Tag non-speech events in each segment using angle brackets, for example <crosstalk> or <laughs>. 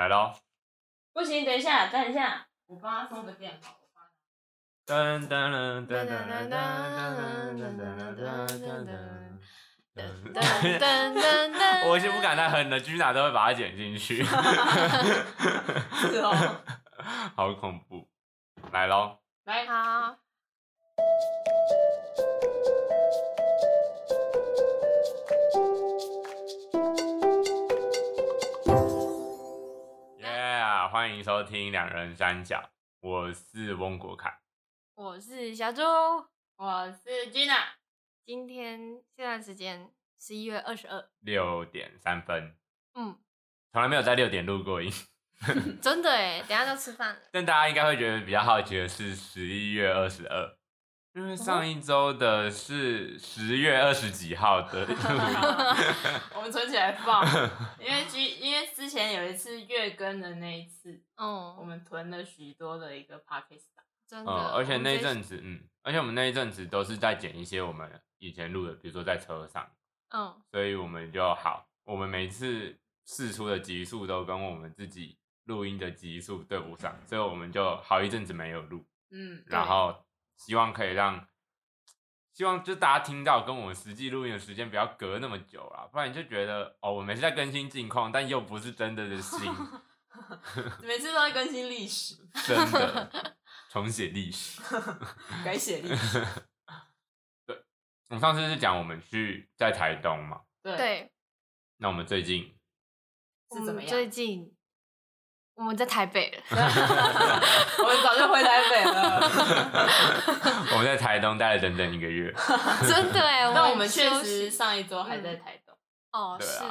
来喽！不行，等一下，等一下，我帮他充个电好。噔噔噔噔噔噔噔噔噔噔噔噔噔。<laughs> 我先不敢再哼的，居哪都会把它剪进去。<laughs> <laughs> 是哦，好恐怖！来喽，来好，欢迎收听两人三角，我是翁国凯。我是小猪，我是 Gina。今天现在时间十一月二十二，六点三分，嗯，从来没有在六点录过音。<laughs> 真的哎，等一下就吃饭了。但大家应该会觉得比较好奇的是十一月二十二，因为上一周的是十月二十几号的录音。<laughs> 我们存起来放，<laughs> 因为之因为之前有一次月更的那一次，我嗯，们囤了许多的一个 Podcast 档。真的。嗯，而且那一阵子，嗯，而且我们那一阵子都是在剪一些我们以前录的，比如说在车上，嗯，所以我们就好，我们每次试出的集数都跟我们自己录音的集数对不上，所以我们就好一阵子没有录，嗯，然后希望可以让，希望就大家听到跟我们实际录音的时间不要隔那么久啦，不然你就觉得哦，我们是在更新近况，但又不是真的的新，<laughs> 每次都在更新历史，真的 <laughs> 重写历史。<laughs> 改写历史。对我们上次是讲我们去在台东嘛，对，那我们最近是怎么样？最近我们在台北了，<laughs> 我们早就回台北了。<laughs> 我们在台东待了整整一个月，<laughs> 真的哎。但我们确实上一周还在台东，哦，是。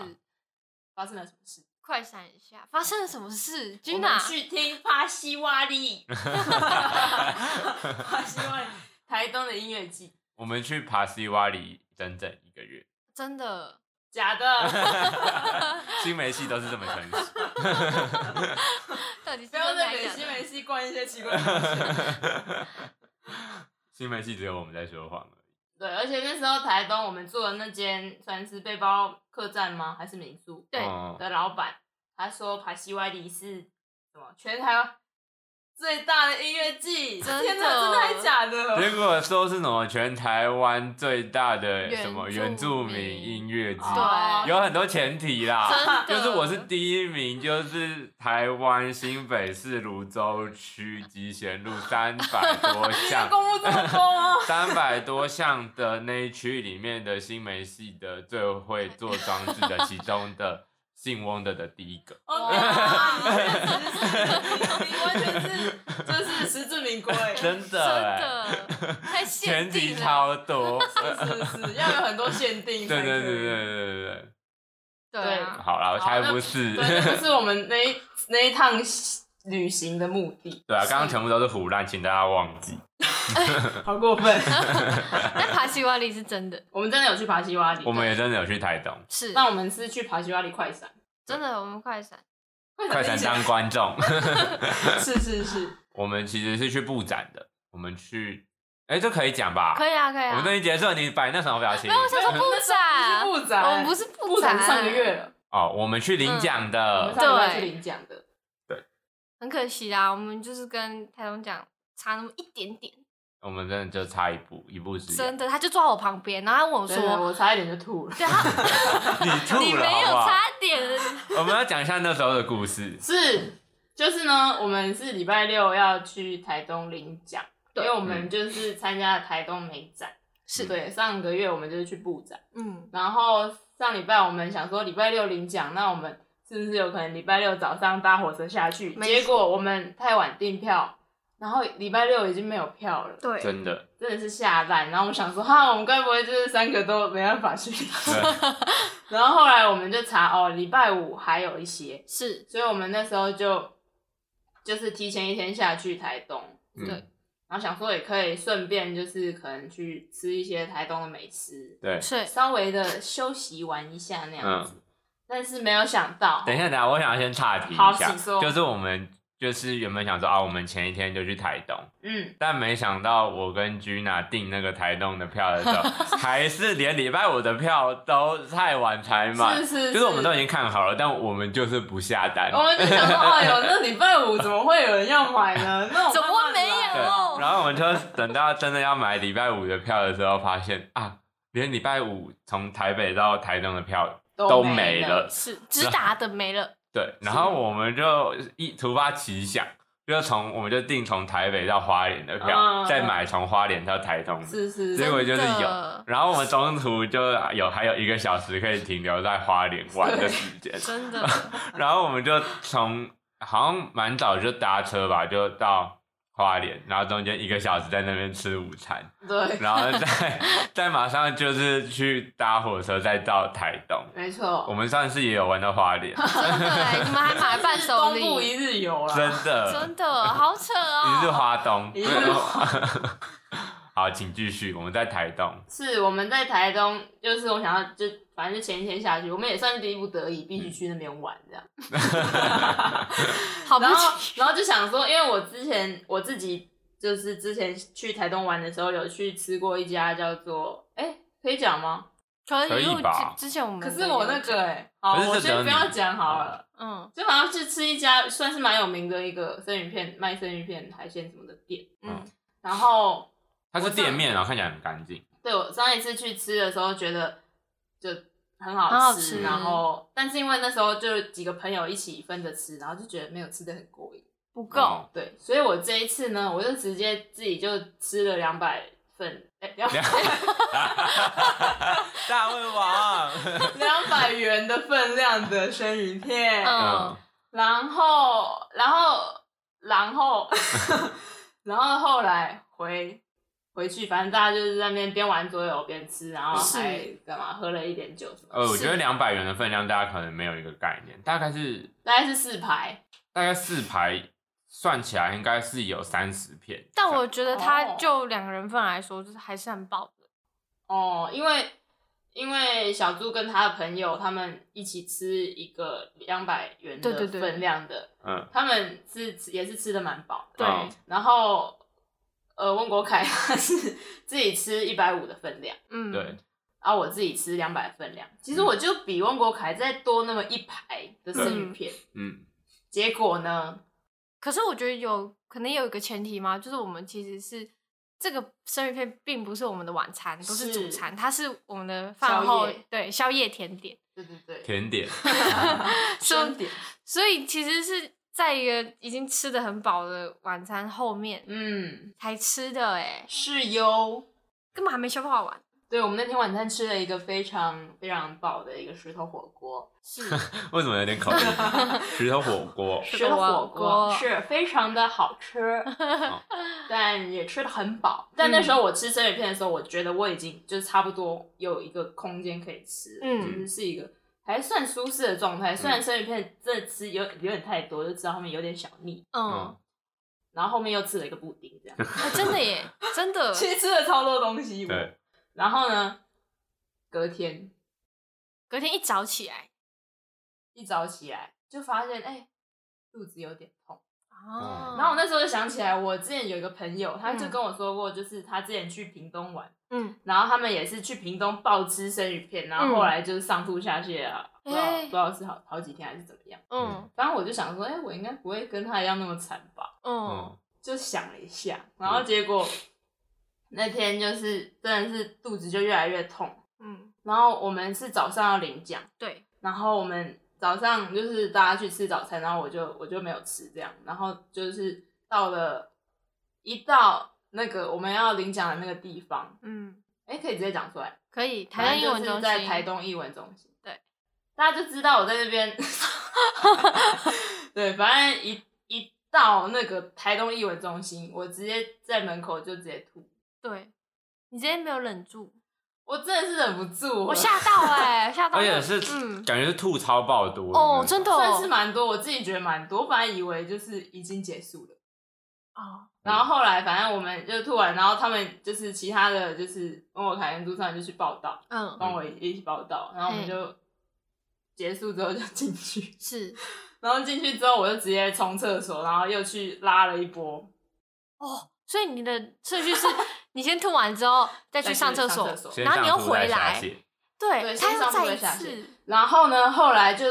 发生了什么事？快闪一下，发生了什么事？我们？Gina，去听帕西瓦利，帕西瓦利，台东的音乐季，我们去爬西瓦里整整一个月，真的，假的，<laughs> 新梅系都是这么诚实。<laughs> 到底不要？再给新梅系灌一些奇怪的东西。<laughs> 新梅系只有我们在说谎而已。对，而且那时候台东我们住的那间算是背包客栈吗？还是民宿对嗯的老板，他说帕西歪里是什么全台湾最大的音乐季，真的。天哪，真的还假的？结果说是什么全台湾最大的什么原住民民音乐季，对。有很多前提啦。就是我是第一名，就是台湾新北市泸州区集贤路三百多项，<laughs> 公务这么多吗？<laughs> 三百多项的那一区里面的新梅系的最会做装置的其中的姓翁的的第一个。哦，实 <laughs> 是，你完全是，就是实至名归。真真的真，的太限定了，超多。是是是，要有很多限定。对对对对对对对，对啊，好啦，我才不是。对，这不是我们那一那一趟旅行的目的，对啊，刚刚全部都是胡乱，请大家忘记。<laughs> 好过分。<laughs> 那爬西瓦里是真的，我们真的有去爬西瓦里，我们也真的有去台东，是。但我们是去爬西瓦里快闪，真的，我们快闪，快闪当观众。<laughs> 是是是，我们其实是去布展的，我们去，哎，这可以讲吧？可以啊，可以啊。我们。这一结束，你摆那什么表情？没？有，我想说布展，不是布展，我们不是布展。上个月了，哦，我们去领奖我们的。上个月去领奖的，很可惜啦，我们就是跟台东讲差那么一点点，我们真的就差一步，一步之遥。真的，他就坐我旁边，然后他问我说，我差一点就吐了。对他，<laughs> 你吐了你没有？差点，<laughs> 我们要讲一下那时候的故事。<laughs> 是，就是呢，我们是礼拜六要去台东领奖，因为我们就是参加了台东美展，是对，上个月我们就是去布展，嗯，然后上礼拜我们想说礼拜六领奖，那我们是不是有可能礼拜六早上搭火车下去？结果我们太晚订票，然后礼拜六已经没有票了，对，真的，真的是下蛋。然后我们想说，哈，我们该不会就是三个都没办法去？<laughs> 对然后后来我们就查，哦，礼拜五还有一些，是，所以我们那时候就就是提前一天下去台东，嗯对然后想说也可以顺便就是可能去吃一些台东的美食，对。是，稍微的休息玩一下那样子。嗯但是没有想到，等一下，等一下，我想要先岔题一下好请，说就是我们就是原本想说啊，我们前一天就去台东，嗯，但没想到我跟 Gina 订那个台东的票的时候，<laughs> 还是连礼拜五的票都太晚才买，是是就是我们都已经看好了，但我们就是不下单。我们就想说，哎呦，那礼拜五怎么会有人要买呢？那我怎么会没有然后我们就等到真的要买礼拜五的票的时候，发现啊，连礼拜五从台北到台东的票都没没了。是直达的没了，对，然后我们就一突发奇想，就从我们就订从台北到花莲的票，嗯再买从花莲到台东的。是是结果就是有，然后我们中途就有还有一个小时可以停留在花莲玩的时间，真的，<laughs> 然后我们就从好像蛮早就搭车吧，就到花莲，然后中间一个小时在那边吃午餐，对，然后再再马上就是去搭火车再到台东。没错。我，们上次也有玩到花莲，对，你们还 <laughs> 买伴手东部礼，一日游啦，真的，真的好扯你是哦，花东。一日。<laughs> 好，请继续。我们在台东，是我们在台东，就是我想要就反正就前一天下去，我们也算是逼不得已，必须去那边玩这样。<laughs> 好不然后，然后就想说，因为我之前我自己就是之前去台东玩的时候，有去吃过一家叫做哎、可以讲吗？可可以因为吧之之前我们可是我那个哎、好，我先不要讲好了。嗯就好像是吃一家算是蛮有名的一个生鱼片卖生鱼片海鲜什么的店，嗯，然后它是店面，然后看起来很干净。对我上一次去吃的时候觉得就很好吃，很好吃然后但是因为那时候就几个朋友一起分着吃，然后就觉得没有吃的很过瘾，不够，哦对，所以我这一次呢，我就直接自己就吃了两百份，哎、两 <laughs> 大胃王，<laughs> 两百元的分量的生鱼片，嗯，然后然后然后 <laughs> 然后后来回。回去，反正大家就是在那边边玩桌游边吃，然后还干嘛喝了一点酒什么的，呃，我觉得两百元的分量，大家可能没有一个概念，大概是大概是四排，大概四排，算起来应该是有三十片。但我觉得它哦就两个人份来说，就是还是很饱的，哦，因为因为小猪跟他的朋友他们一起吃一个两百元的分量的，嗯，他们是也是吃的蛮饱的。对哦然后呃，温国凯他 <laughs> 是自己吃一百五的分量，嗯，对，然后我自己吃两百分量。其实嗯。我就比温国凯再多那么一排的生鱼片，嗯，结果呢，可是我觉得有可能有一个前提嘛，就是我们其实是这个生鱼片并不是我们的晚餐，都是主餐，它是我们的饭后宵对宵夜甜点，对对对，甜点 <laughs> <laughs> 生点，所以其实是在一个已经吃的很饱的晚餐后面嗯，才吃的，哎，是哟。根本还没消化完。对，我们那天晚餐吃了一个非常非常饱的一个石头火锅，是，<laughs> 为什么有点口音？石头火锅，石头火火锅是非常的好吃，但也吃的很饱。但那时候我吃生鱼片的时候，我觉得我已经就是差不多有一个空间可以吃，嗯就是是一个还算舒适的状态。虽然生鱼片真的吃有有点太多，就知道后面有点小腻，嗯，然后后面又吃了一个布丁，这样哎 <laughs> 真的耶，真的，<laughs> 其实吃了超多东西。我对，然后呢，隔天隔天一早起来，一早起来就发现，哎、肚子有点痛。哦，然后我那时候就想起来，我之前有一个朋友，他就嗯。跟我说过，就是他之前去屏东玩，嗯，然后他们也是去屏东暴吃生鱼片，然后后来就是上吐下泻啊，不知道哎。不知道是好好几天还是怎么样。嗯。反正我就想说，哎、我应该不会跟他一样那么惨吧？嗯。嗯，就想了一下，然后结果那天就是真的是肚子就越来越痛，嗯，然后我们是早上要领奖，对，然后我们早上就是大家去吃早餐，然后我就我就没有吃这样，然后就是到了一到那个我们要领奖的那个地方，嗯，哎，可以直接讲出来，可以，台反湾英文中心，台东艺文中心，对，大家就知道我在那边，<laughs> 对，反正一一到那个台东艺文中心，我直接在门口就直接吐，对，你今天没有忍住，我真的是忍不住，我吓到哎，<laughs> 吓到，而且是嗯，感觉是吐槽爆多哦真的算是蛮多，我自己觉得蛮多，我本来以为就是已经结束了。哦，然后后来，反正我们就吐完，然后他们就是其他的就是问我凯跟朱尚就去报道，嗯，帮我一起报道，然后我们就结束之后就进去，<laughs> 是。然后进去之后我就直接冲厕所，然后又去拉了一波，哦，所以你的顺序是你先吐完之后再去上厕所然后你又回来，对，先上吐他又再一下泻次，然后呢，后来就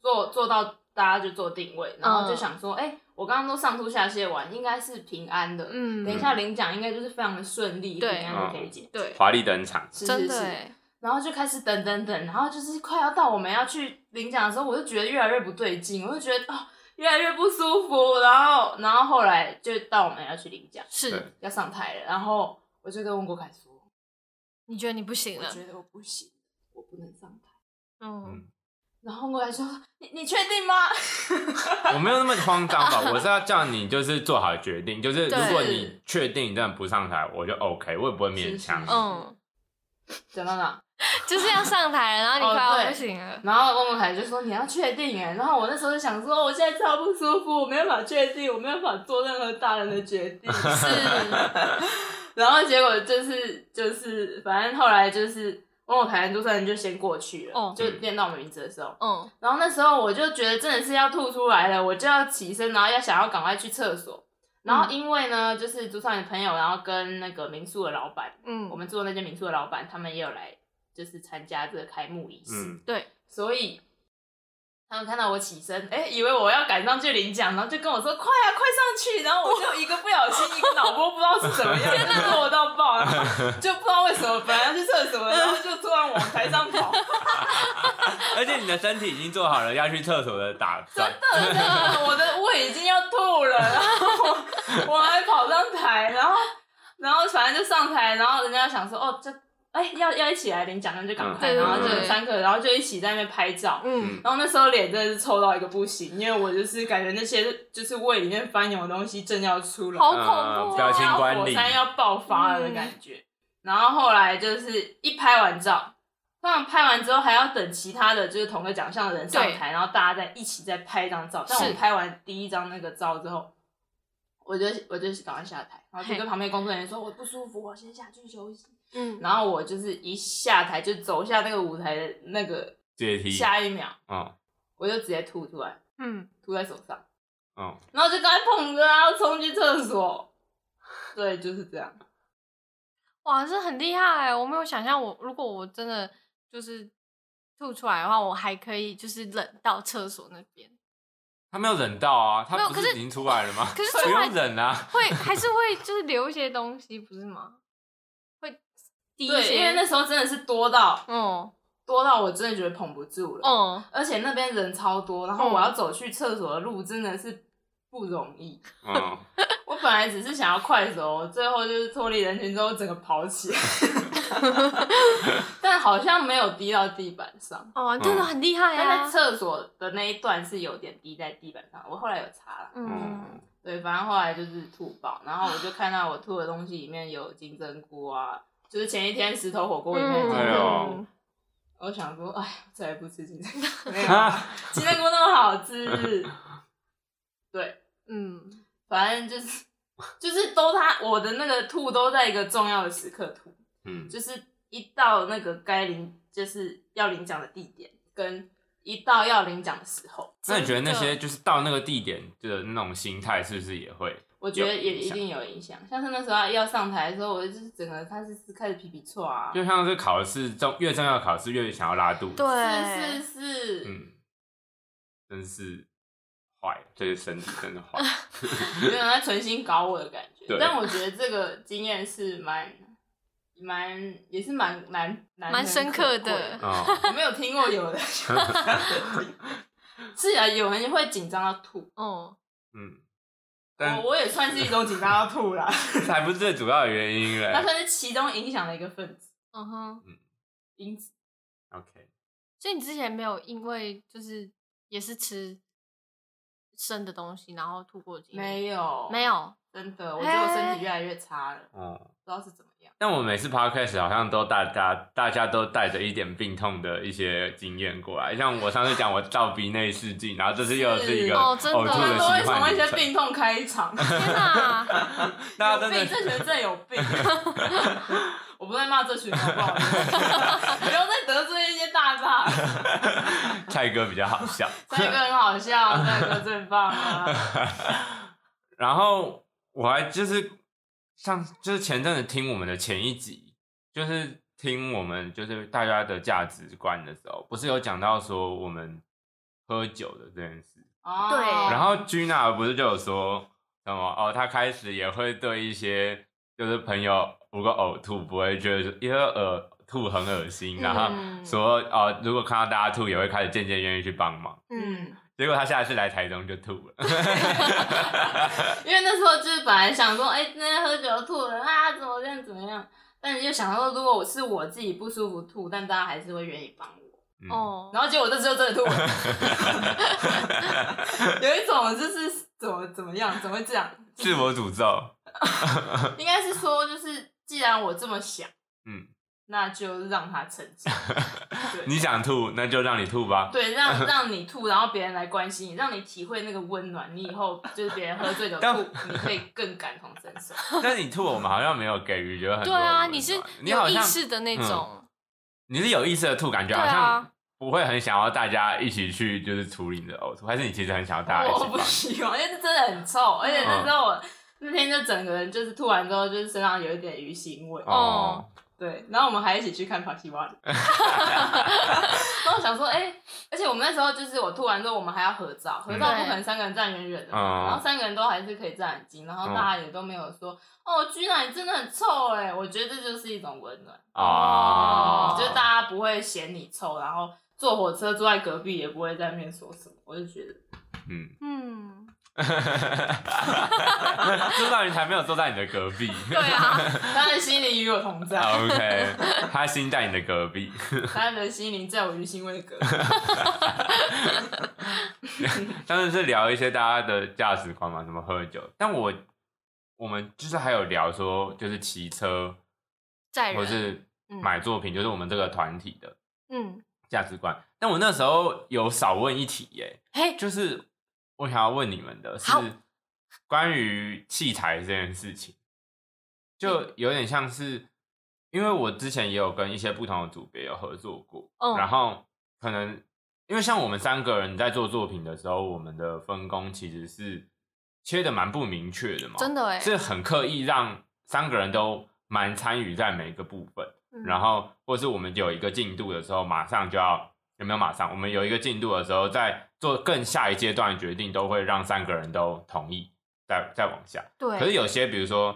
做做到大家就做定位，然后就嗯想说，哎、我刚刚都上吐下泻完，应该是平安的，嗯等一下领奖应该就是非常的顺利，对平安就可以解。对，华丽登场，是是是。然后就开始等等等，然后就是快要到我们要去领奖的时候，我就觉得越来越不对劲，我就觉得哦越来越不舒服，然后然后后来就到我们要去领奖，是要上台了，然后我就跟温国凯说，你觉得你不行了，我觉得我不行，我不能上台。嗯，然后温国凯说，你你确定吗？<laughs> 我没有那么慌张吧，我是要叫你 <laughs> 就是做好决定，就是如果你确定你真的不上台，我就 OK，我也不会勉强。嗯，讲到哪？<laughs> 就是要上台了，然后你哦快要不行了，然后汪文凯就说你要确定哎，然后我那时候就想说我现在超不舒服，我没有办法确定，我没有办法做任何大人的决定。是，<laughs> 然后结果就是就是反正后来就是汪文凯跟朱胜就先过去了，哦。就念到我们名字的时候，嗯。然后那时候我就觉得真的是要吐出来了，我就要起身，然后要想要赶快去厕所。然后因为呢，就是朱少的朋友，然后跟那个民宿的老板，嗯，我们住的那间民宿的老板，他们也有来，就是参加这个开幕仪式。嗯，对，所以他们看到我起身，哎、以为我要赶上去领奖，然后就跟我说：“快啊，快上去！”然后我就一个不小心，一个脑波不知道是怎么样，就弱到爆，<laughs> 然后就不知道为什么，本来要去厕所，然后就突然往台上跑，<laughs> 而且你的身体已经做好了要去厕所的打算，<laughs> 真的，我的胃已经要吐了，然后我我还跑上台，然后然后反正就上台，然后人家想说：“哦，这哎、要要一起来领奖，那就赶快。嗯然后就三个，然后就一起在那边拍照。嗯，然后那时候脸真的是臭到一个不行，因为我就是感觉那些就是胃里面翻涌的东西正要出来，好恐怖啊表情哦，火管理山要爆发了的感觉。然后后来就是一拍完照，通常拍完之后还要等其他的就是同个奖项的人上台，然后大家再一起再拍一张照。但是我拍完第一张那个照之后，我就我就赶快下台，然后就嘿跟旁边工作人员说我不舒服，我先下去休息。嗯，然后我就是一下台就走下那个舞台的那个阶梯，下一秒，嗯我就直接吐出来，嗯，吐在手上，嗯，然后就赶快捧着啊，冲去厕所。对，就是这样。哇，这很厉害欸！我没有想象我如果我真的就是吐出来的话，我还可以就是忍到厕所那边，他没有忍到啊，他不是已经出来了吗？<laughs> 可是不出来用忍啊，会还是会就是留一些东西，不是吗？会滴一对，些，因为那时候真的是多到嗯多到我真的觉得捧不住了，嗯，而且那边人超多，然后嗯我要走去厕所的路真的是不容易。嗯，<laughs> 我本来只是想要快走，最后就是脱离人群之后整个跑起来，<laughs> 但好像没有滴到地板上。哦，真的很厉害但在啊！厕所的那一段是有点滴在地板上，我后来有查了。嗯，对，反正后来就是吐爆，然后我就看到我吐的东西里面有金针菇啊，就是前一天石头火锅里面的金哎针菇。呦我想说，哎，再也不吃金针菇，没有啊，<laughs> 金针菇那么好吃。对，嗯，反正就是就是都他我的那个吐都在一个重要的时刻吐，嗯，就是一到那个该领就是要领奖的地点，跟一到要领奖的时候，那你觉得那些就是到那个地点的那种心态，是不是也会？我觉得也一定有影响。像是那时候要上台的时候，我就是整个他是是开始皮皮错啊，就像是考试重越重要的考试越想要拉肚子，对，是是是，嗯，真是坏，这个身体真的坏。<laughs> 有点在存心搞我的感觉。但我觉得这个经验是蛮蛮也是蛮难难蛮深刻的哦，我没有听过有人 <laughs> 是啊，有人会紧张到吐，哦，嗯，但我我也算是一种紧张到吐啦，<laughs> 这还不是最主要的原因嘞。<laughs> 那算是其中影响的一个分子嗯哼，因子。OK，所以你之前没有因为就是也是吃生的东西，然后吐过？没有，没有，真的，我觉得我身体越来越差了，嗯，不知道是怎么样。但我每次 podcast 好像都大家大家都带着一点病痛的一些经验过来，像我上次讲我造鼻内视镜，然后这次又是一个哦真的呕吐的我们都会从一些。病痛开场，<laughs> 天哪！<laughs> 大家真有病，这群人真的有病。<laughs> 我不在骂这群人，不好，不要再得罪一些大大。蔡哥比较好笑。蔡哥很好笑，蔡哥最棒了。然后我还就是像就是前阵子听我们的前一集，就是听我们就是大家的价值观的时候，不是有讲到说我们喝酒的这件事。哦对然后 Gina 不是就有说什么哦，他开始也会对一些就是朋友如果呕吐不会觉得因为呕吐很恶心，然后嗯说哦，如果看到大家吐也会开始渐渐愿意去帮忙。嗯，结果他下一次来台中就吐了，<laughs> 因为那时候就是本来想说，哎、那天喝酒吐了啊，怎么样怎么样，但是又想到如果我是我自己不舒服吐，但大家还是会愿意帮我。嗯、哦，然后结果这次就真的吐了，<laughs> 有一种就是怎么怎么样，怎么会这样？自我诅咒。<laughs> 应该是说，就是既然我这么想，嗯，那就让他成长。<laughs> 你想吐，那就让你吐吧。对，让 <laughs> 让你吐，然后别人来关心你，让你体会那个温暖。你以后就是别人喝醉酒吐，你可以更感同身受。<laughs> 但你吐，我们好像没有给予就很多对啊，你是你有意识的那嗯种，你是有意识的吐，感觉好像不会很想要大家一起去就是处理你的呕吐，还是你其实很想要大家一我不？喜欢，因为这真的很臭，而且那时候我那天就整个人就是吐完之后，就是身上有一点鱼腥味。哦，对，然后我们还一起去看帕西瓦里。然后我想说，哎、而且我们那时候就是我吐完之后，我们还要合照，合照不可能三个人站远远的然后三个人都还是可以站很近，然后大家也都没有说，哦，居然你真的很臭哎，我觉得这就是一种温暖，哦，就是大家不会嫌你臭，然后坐火车坐在隔壁也不会在那边说什么，我就觉得，嗯，嗯，朱大云才没有坐在你的隔壁。对啊，他的心灵与我同在，OK，他心在你的隔壁。<laughs> 他的心灵在我于心位的隔壁。<laughs> 当时是聊一些大家的价值观嘛，什么喝酒。但我我们就是还有聊说，就是骑车或是嗯买作品，就是我们这个团体的嗯，价值观。但我那时候有少问一题耶，嘿，就是我想要问你们的是好关于器材这件事情，就有点像是，因为我之前也有跟一些不同的组别有合作过，嗯然后可能因为像我们三个人在做作品的时候，我们的分工其实是切的蛮不明确的嘛，真的哎，是很刻意让三个人都蛮参与在每一个部分。嗯。然后或是我们有一个进度的时候，马上就要有没有马上？我们有一个进度的时候，在做更下一阶段的决定，都会让三个人都同意，再再往下。对，可是有些，比如说，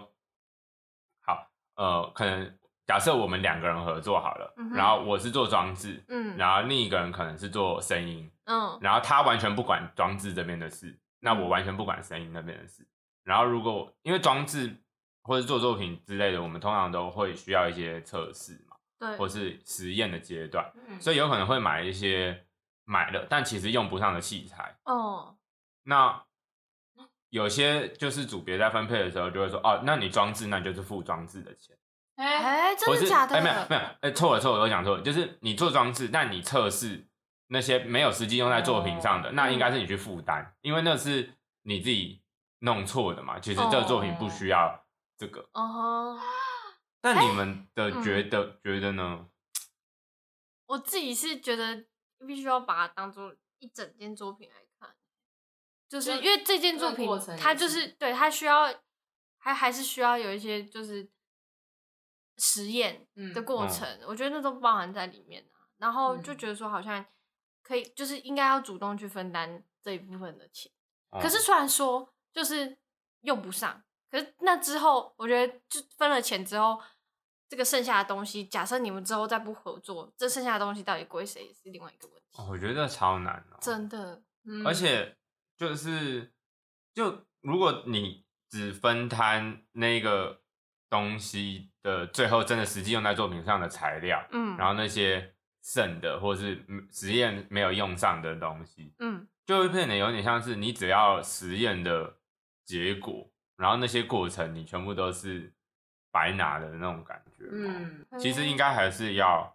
好，呃，可能假设我们两个人合作好了，嗯然后我是做装置，嗯然后另一个人可能是做声音，嗯然后他完全不管装置这边的事，那我完全不管声音那边的事。然后如果因为装置或者做作品之类的，我们通常都会需要一些测试嘛，对，或是实验的阶段，嗯。所以有可能会买一些买了但其实用不上的器材。哦，那有些就是组别在分配的时候就会说，哦，那你装置那你就是付装置的钱，哎、哎，真的假的？哎没有没有，哎错了错了，我讲错了，就是你做装置，但你测试那些没有实际用在作品上的，哦那应该是你去负担，因为那是你自己弄错的嘛。其实这个作品不需要这个，哦，但你们的嗯觉得、觉得呢？我自己是觉得必须要把它当做一整件作品来看，就是因为这件作品它就是是对它需要，还还是需要有一些就是实验嗯的过程，我觉得那都包含在里面啊。然后就嗯觉得说好像可以，就是应该要主动去分担这一部分的钱。哦可是虽然说就是用不上，可是那之后，我觉得就分了钱之后，这个剩下的东西，假设你们之后再不合作，这剩下的东西到底归谁是另外一个问题。哦我觉得超难哦，真的，嗯。而且就是就如果你只分摊那个东西的最后真的实际用在作品上的材料，嗯，然后那些剩的或是嗯实验没有用上的东西，嗯，就会变得有点像是你只要实验的结果，然后那些过程你全部都是白拿的那种感觉。嗯，嗯，其实应该还是要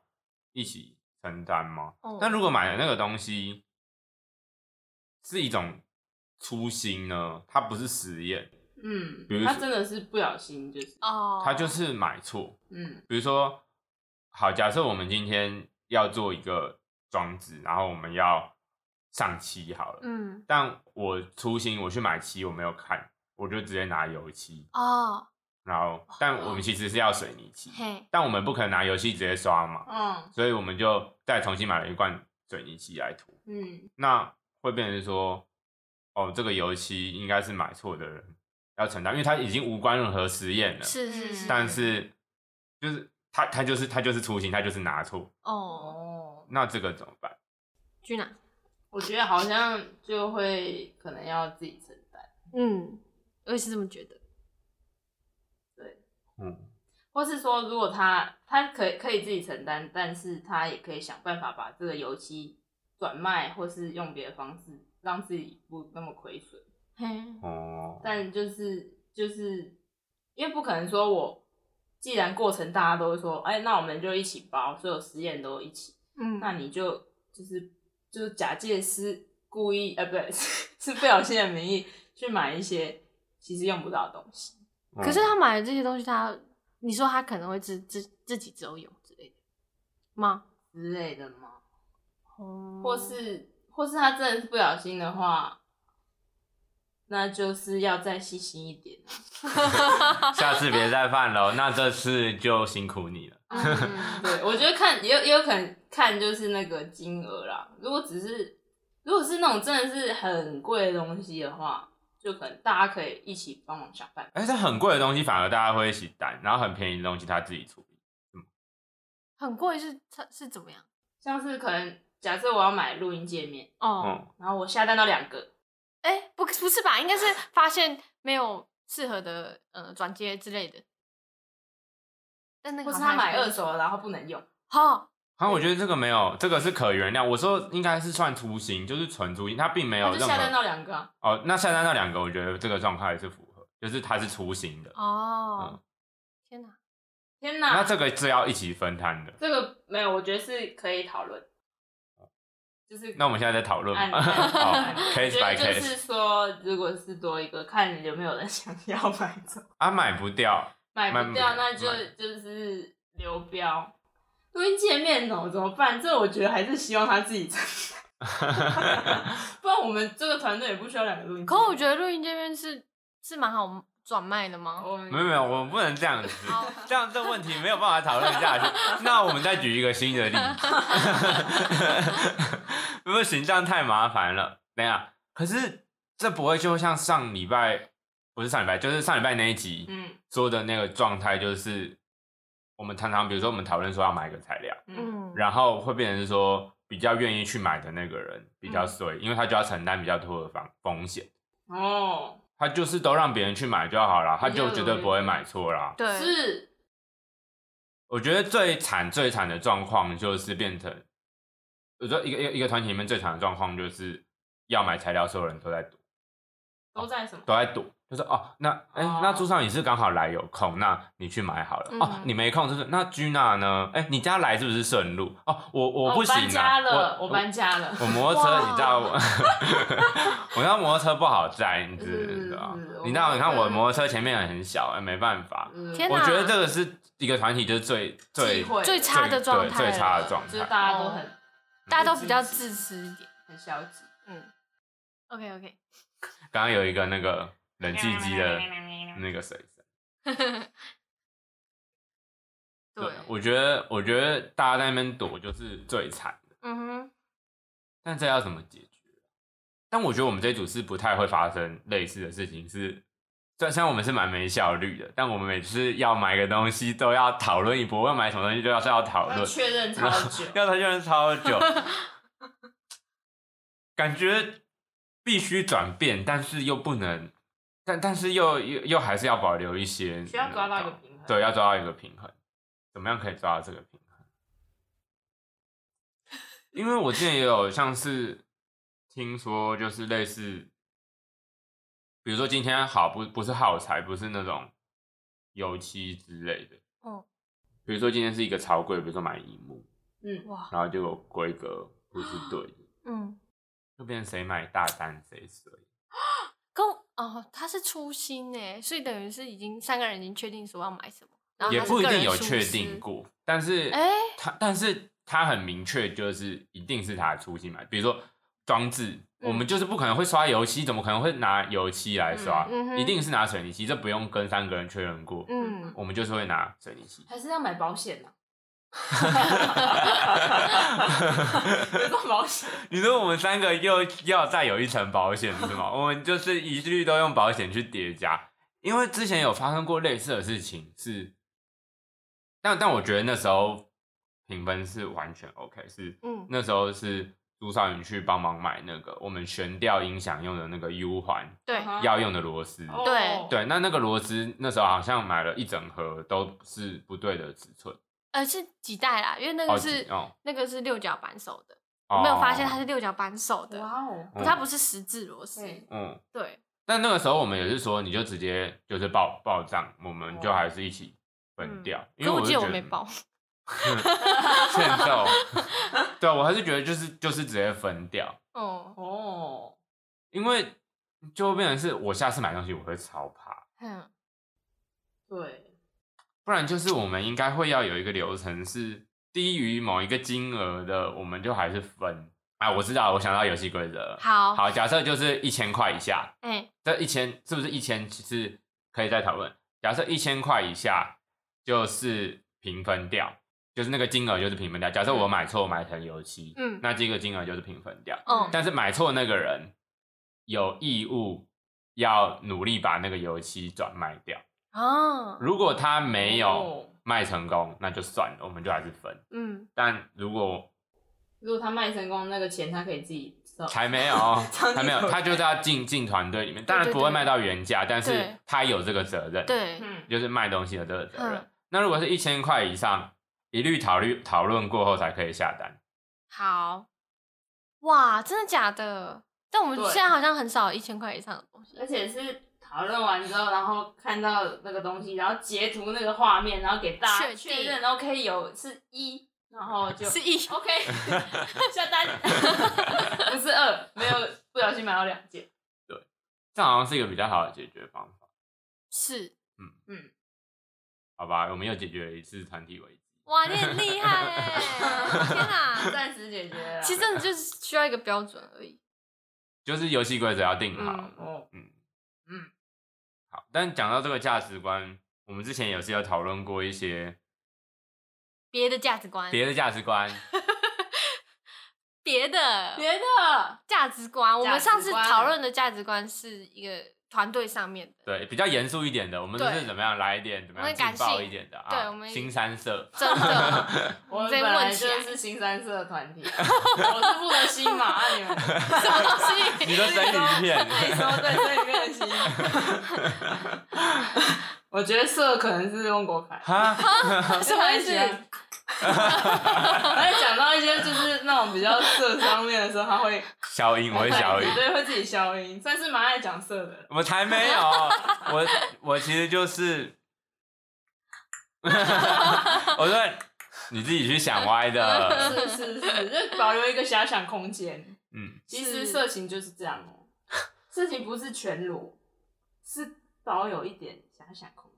一起承担嘛。哦但如果买的那个东西是一种初心呢，它不是实验，嗯比如，他真的是不小心，就是哦，他就是买错。嗯比如说，好，假设我们今天要做一个装置，然后我们要上漆好了，嗯但我粗心，我去买漆，我没有看，我就直接拿油漆，哦然后，但我们其实是要水泥漆，嘿但我们不可能拿油漆直接刷嘛，嗯。所以我们就再重新买了一罐水泥漆来涂，嗯。那会变成是说，哦，这个油漆应该是买错的人要承担，因为他已经无关任何实验了，是是是，但是就是他他就是他就是粗心，他就是拿错，哦，哦，那这个怎么办？居然我觉得好像就会可能要自己承担，嗯，我也是这么觉得。对，嗯，或是说如果他他可以可以自己承担，但是他也可以想办法把这个油漆转卖，或是用别的方式让自己不那么亏损。嘿，哦，但就是就是因为不可能说我既然过程大家都会说，哎、那我们就一起包，所有实验都一起，嗯，那你就就是就是假借是故意，呃，不对，是 <laughs> 是不小心的名义去买一些其实用不到的东西。嗯可是他买的这些东西他，你说他可能会自自自己只有用之类的吗？之类的吗？哦或是或是他真的是不小心的话，那就是要再细心一点。<laughs> 下次别再犯了，那这次就辛苦你了。嗯对，我觉得看也有也有可能看就是那个金额啦。如果只是如果是那种真的是很贵的东西的话，就可能大家可以一起帮忙想办法。哎，这很贵的东西反而大家会一起担，然后很便宜的东西他自己处理。很贵是是怎么样？像是可能假设我要买录音界面，哦，嗯，然后我下单到两个，哎、不不是吧？应该是发现没有适合的呃转接之类的。但那个或是好像他买可以二手的然后不能用。好，然后我觉得这个没有，这个是可原谅。我说应该是算粗心，就是纯粗心，他并没有任何就下单到何两个、啊，哦。那下单到两个，我觉得这个状态是符合，就是他是粗心的。哦，嗯天哪，天哪！那这个是要一起分摊的。这个没有，我觉得是可以讨论。就是那我们现在在讨论按嘛？按哦按，case by 觉得就是 case。说，如果是多一个，看有没有人想要买走，啊，买不掉，买不掉，了那就就是流标。录音界面哦，怎么办？这我觉得还是希望他自己承担，<laughs> 不然我们这个团队也不需要两个录音。可我觉得录音界面是是蛮好转卖的吗？我们没有没有，我们不能这样子好，这样这问题没有办法讨论下去。那我们再举一个新的例子，<laughs> 不行，这样太麻烦了。等一下，可是这不会就像上礼拜，不是上礼拜，就是上礼拜那一集嗯说的那个状态，就是我们常常比如说我们讨论说要买一个材料，嗯。嗯，然后会变成是说比较愿意去买的那个人比较嗯。衰，因为他就要承担比较多的风风险。哦，他就是都让别人去买就好了，他就绝对不会买错啦。对，是。我觉得最惨最惨的状况就是变成，我觉得一个一个一个团体里面最惨的状况就是要买材料，所有人都在赌，都在什么？都在躲，就说哦，那哎、哦那朱少你是刚好来有空，那你去买好了。哦嗯，你没空就是那居娜呢？哎、你家来是不是顺路？哦，我我哦不行搬家啊，了，我我搬家了。我摩托车，你知道我 <laughs> <laughs> 我那摩托车不好载，你知道？你知道？你看我我摩托车前面很小，哎没办法。嗯天哪我觉得这个是一个团体，就是最最最差的状态最最差的了状就是态。大家都很大家都比较自私一点。很消极。嗯，OK OK，刚刚有一个那个冷气机的 <laughs> 那个水声。对，我觉得我觉得大家在那边躲就是最惨的，嗯哼，但这要怎么解决？但我觉得我们这一组是不太会发生类似的事情，是虽然我们是蛮没效率的，但我们每次要买个东西都要讨论一波，要买什么东西都要是要讨论，<laughs> 要确认超久，要讨论超久，感觉必须转变，但是又不能，但但是又又又还是要保留一些，需要抓到一个平衡。对，要抓到一个平衡，怎么样可以抓到这个平衡？<laughs> 因为我之前也有像是听说，就是类似，比如说今天好不不是耗材，不是那种油漆之类的，哦，比如说今天是一个超贵，比如说买荧幕，嗯，哇，然后结果规格不是对的，嗯，就变成谁买大单谁衰。<gasps> 哦，哦，他是初心呢，所以等于是已经三个人已经确定说要买什么，然后也不一定有确定。过，但是哎他但是他很明确，就是一定是他的初心买。比如说装置，我们就是不可能会刷油漆，怎么可能会拿油漆来刷？嗯嗯一定是拿水泥漆，这不用跟三个人确认过。嗯，我们就是会拿水泥漆。还是要买保险呢、<laughs> 保险，你说我们三个又要再有一层保险是吗？<laughs> 我们就是一律都用保险去叠加，因为之前有发生过类似的事情，是，但但我觉得那时候评分是完全 OK，是嗯。那时候是朱少云去帮忙买那个我们悬吊音响用的那个 U 环对，要用的螺丝，哦对。对，那那个螺丝那时候好像买了一整盒都是不对的尺寸，呃是几代啦，因为那个哦是、那个是六角扳手的，我没有发现它是，六角扳手的，哇哦，嗯它不是十字螺丝。嗯。对，但那个时候我们也是说，你就直接就是报报账，我们就还是一起分掉，因为可我记得得我没报。<laughs> 欠揍。<laughs> 对啊，我还是觉得就是就是直接分掉，哦，哦，因为就会变成是我下次买东西我会超怕，嗯，对，不然就是我们应该会要有一个流程是低于某一个金额的，我们就还是分。啊，我知道，我想到游戏规则了。好，好，假设就是一千块以下，哎、这一千是不是一千？其实可以再讨论。假设一千块以下就是平分掉，就是那个金额就是平分掉。假设我买错买成油漆，嗯那这个金额就是平分掉。嗯，但是买错那个人有义务要努力把那个油漆转卖掉。哦，如果他没有哦卖成功，那就算了，我们就还是分。嗯，但如果如果他卖成功，那个钱他可以自己收。才没有还没有，<laughs> 他就是要进进团队里面，当然不会卖到原价，但是他有这个责任。对，嗯，就是卖东西的这个责任。嗯那如果是一千块以上，一律讨论讨论过后才可以下单。好，哇，真的假的？但我们现在好像很少有一千块以上的东西。而且是讨论完之后，然后看到那个东西，然后截图那个画面，然后给大家确认，OK 有是一，然后就是一 OK <laughs> 下单，<laughs> 不是二，没有不小心买到两件。对这好像是一个比较好的解决方法，是，嗯嗯好吧？我们又解决了一次团体危机。哇，你很厉害哎！天哪，<laughs> 暂时解决了。其实真的就是需要一个标准而已。就是游戏规则要定好。嗯哦，嗯嗯，好。但讲到这个价值观，我们之前也是有讨论过一些别的价值观，别的价值观。别的别的价值观，我们上次讨论的价值观是一个团队上面的。对，比较严肃一点的，我们都是怎么样来一点怎么样劲爆一点的啊？对我们新三色。真的，<laughs> 我们再本来就是新三色的团体，<laughs> 我是不能吸嘛，啊你们什么东西？<laughs> 你说生鱼片自己说对，这里面的新。我觉得色可能是用国凯，哈，什么意思？他在讲到一些就是那种比较色方面的时候，他会消音，我会消音。对，会自己消音，算是蛮爱讲色的。我才没有，我我其实就是，<laughs> 我说你自己去想歪的，是是是，就保留一个遐想空间。嗯，其实色情就是这样哦，色情不是全裸，是保有一点遐想空间。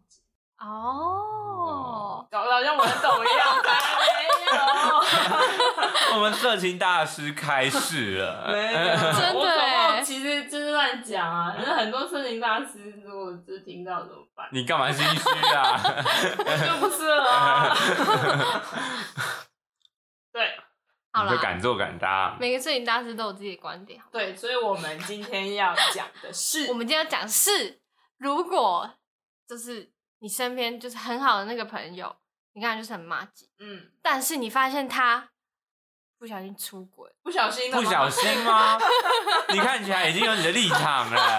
哦，搞得好像我很懂一样，才没有。<laughs> 我们色情大师开始了，没有，<laughs> 真的其实就是乱讲啊。就是很多色情大师，如果就是听到怎么办？你干嘛心虚啊？就不是了啊。对好你就，敢做敢当，每个摄影大师都有自己的观点。对，所以我们今天要讲的是我，们今天要讲是，如果就是你身边就是很好的那个朋友，你看就是很麻吉，嗯，但是你发现他不小心出轨，不小心的吗不小，心吗？你看起来已经有你的立场了，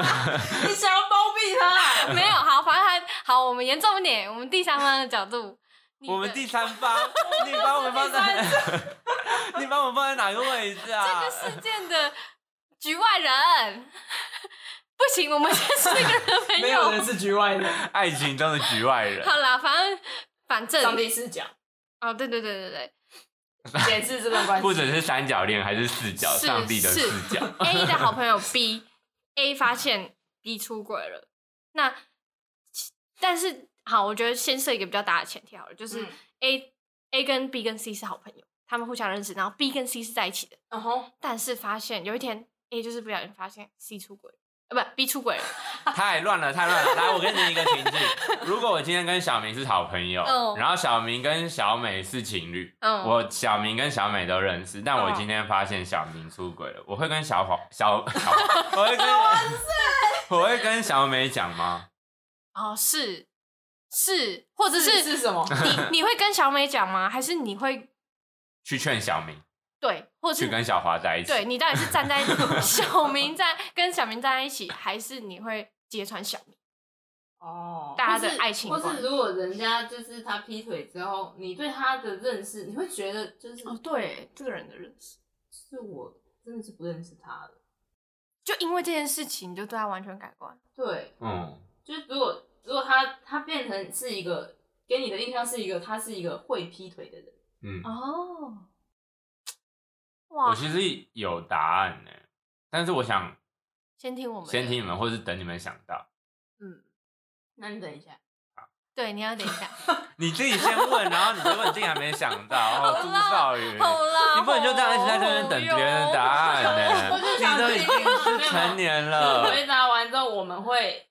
<laughs> 你想要包庇他，<laughs> 没有好，反正他好，我们严重一点，我们第三方的角度，你的我们第三方，你把我们放在，<laughs> 你把我们放在哪个位置啊？这个事件的局外人，不行，我们先是一个人的朋没有人友。是局外人，爱情中的局外人，好啦，反正反正上帝视角。哦，对对对对对。检视这段关系，不只是三角恋，还是四角，上帝的是视角。，A 的好朋友 B，A 发现 B 出轨了。那但是好，我觉得先设一个比较大的前提好了，就是嗯。A、A 跟 B 跟 C 是好朋友，他们互相认识，然后 B 跟 C 是在一起的。然后但是发现有一天 A 就是不小心发现 C 出轨不逼出轨了。<laughs> 太乱了，太乱了。来，我给你一个情境：如果我今天跟小明是好朋友，嗯然后小明跟小美是情侣，嗯，我小明跟小美都认识，但我嗯今天发现小明出轨了，我会跟小黄小小，<laughs> 我会跟我会跟小美讲吗？<laughs> 哦是是，或者是是什么？你你会跟小美讲吗？还是你会去劝小明，对，或者是去跟小华在一起。对你到底是站在 <laughs> 小明在跟小明站在一起，还是你会揭穿小明？哦，大家的爱情观或是如果人家就是他劈腿之后，你对他的认识，你会觉得就是哦，对，这个人的认识，是我真的是不认识他的。就因为这件事情，你就对他完全改观。对，嗯，就是如果如果他他变成是一个给你的印象是一个他是一个会劈腿的人，嗯，哦，哇我，其实有答案呢，但是我想先听我们，先听你们，或是等你们想到。嗯，那你等一下，对，你要等一下，<laughs> 你自己先问，然后你结果你竟然没想到，<laughs> 哦，朱少宇，好啦，你不能就这样一直在这边等别人的答案呢？你都已经是成年了，回答完之后我们会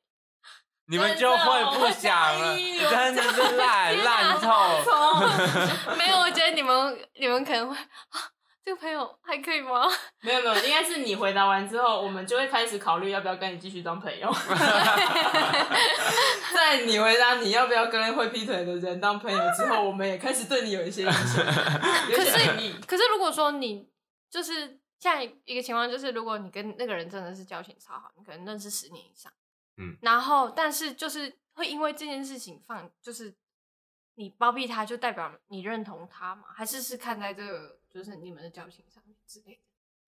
你们就会不想了，真的是烂烂透。从 <laughs> 没有，我觉得你们你们可能会啊，这个朋友还可以吗？<laughs> 没有没有，应该是你回答完之后，我们就会开始考虑要不要跟你继续当朋友。<laughs> 在你回答你要不要跟会劈腿的人当朋友之后，我们也开始对你有一些印象，<laughs> 有一些可敌意。可是如果说你就是像一个情况，就是如果你跟那个人真的是交情超好，你可能认识十年以上，嗯，然后但是就是会因为这件事情放，就是你包庇他，就代表你认同他吗？还是是看在这个就是你们的交情上面之类的？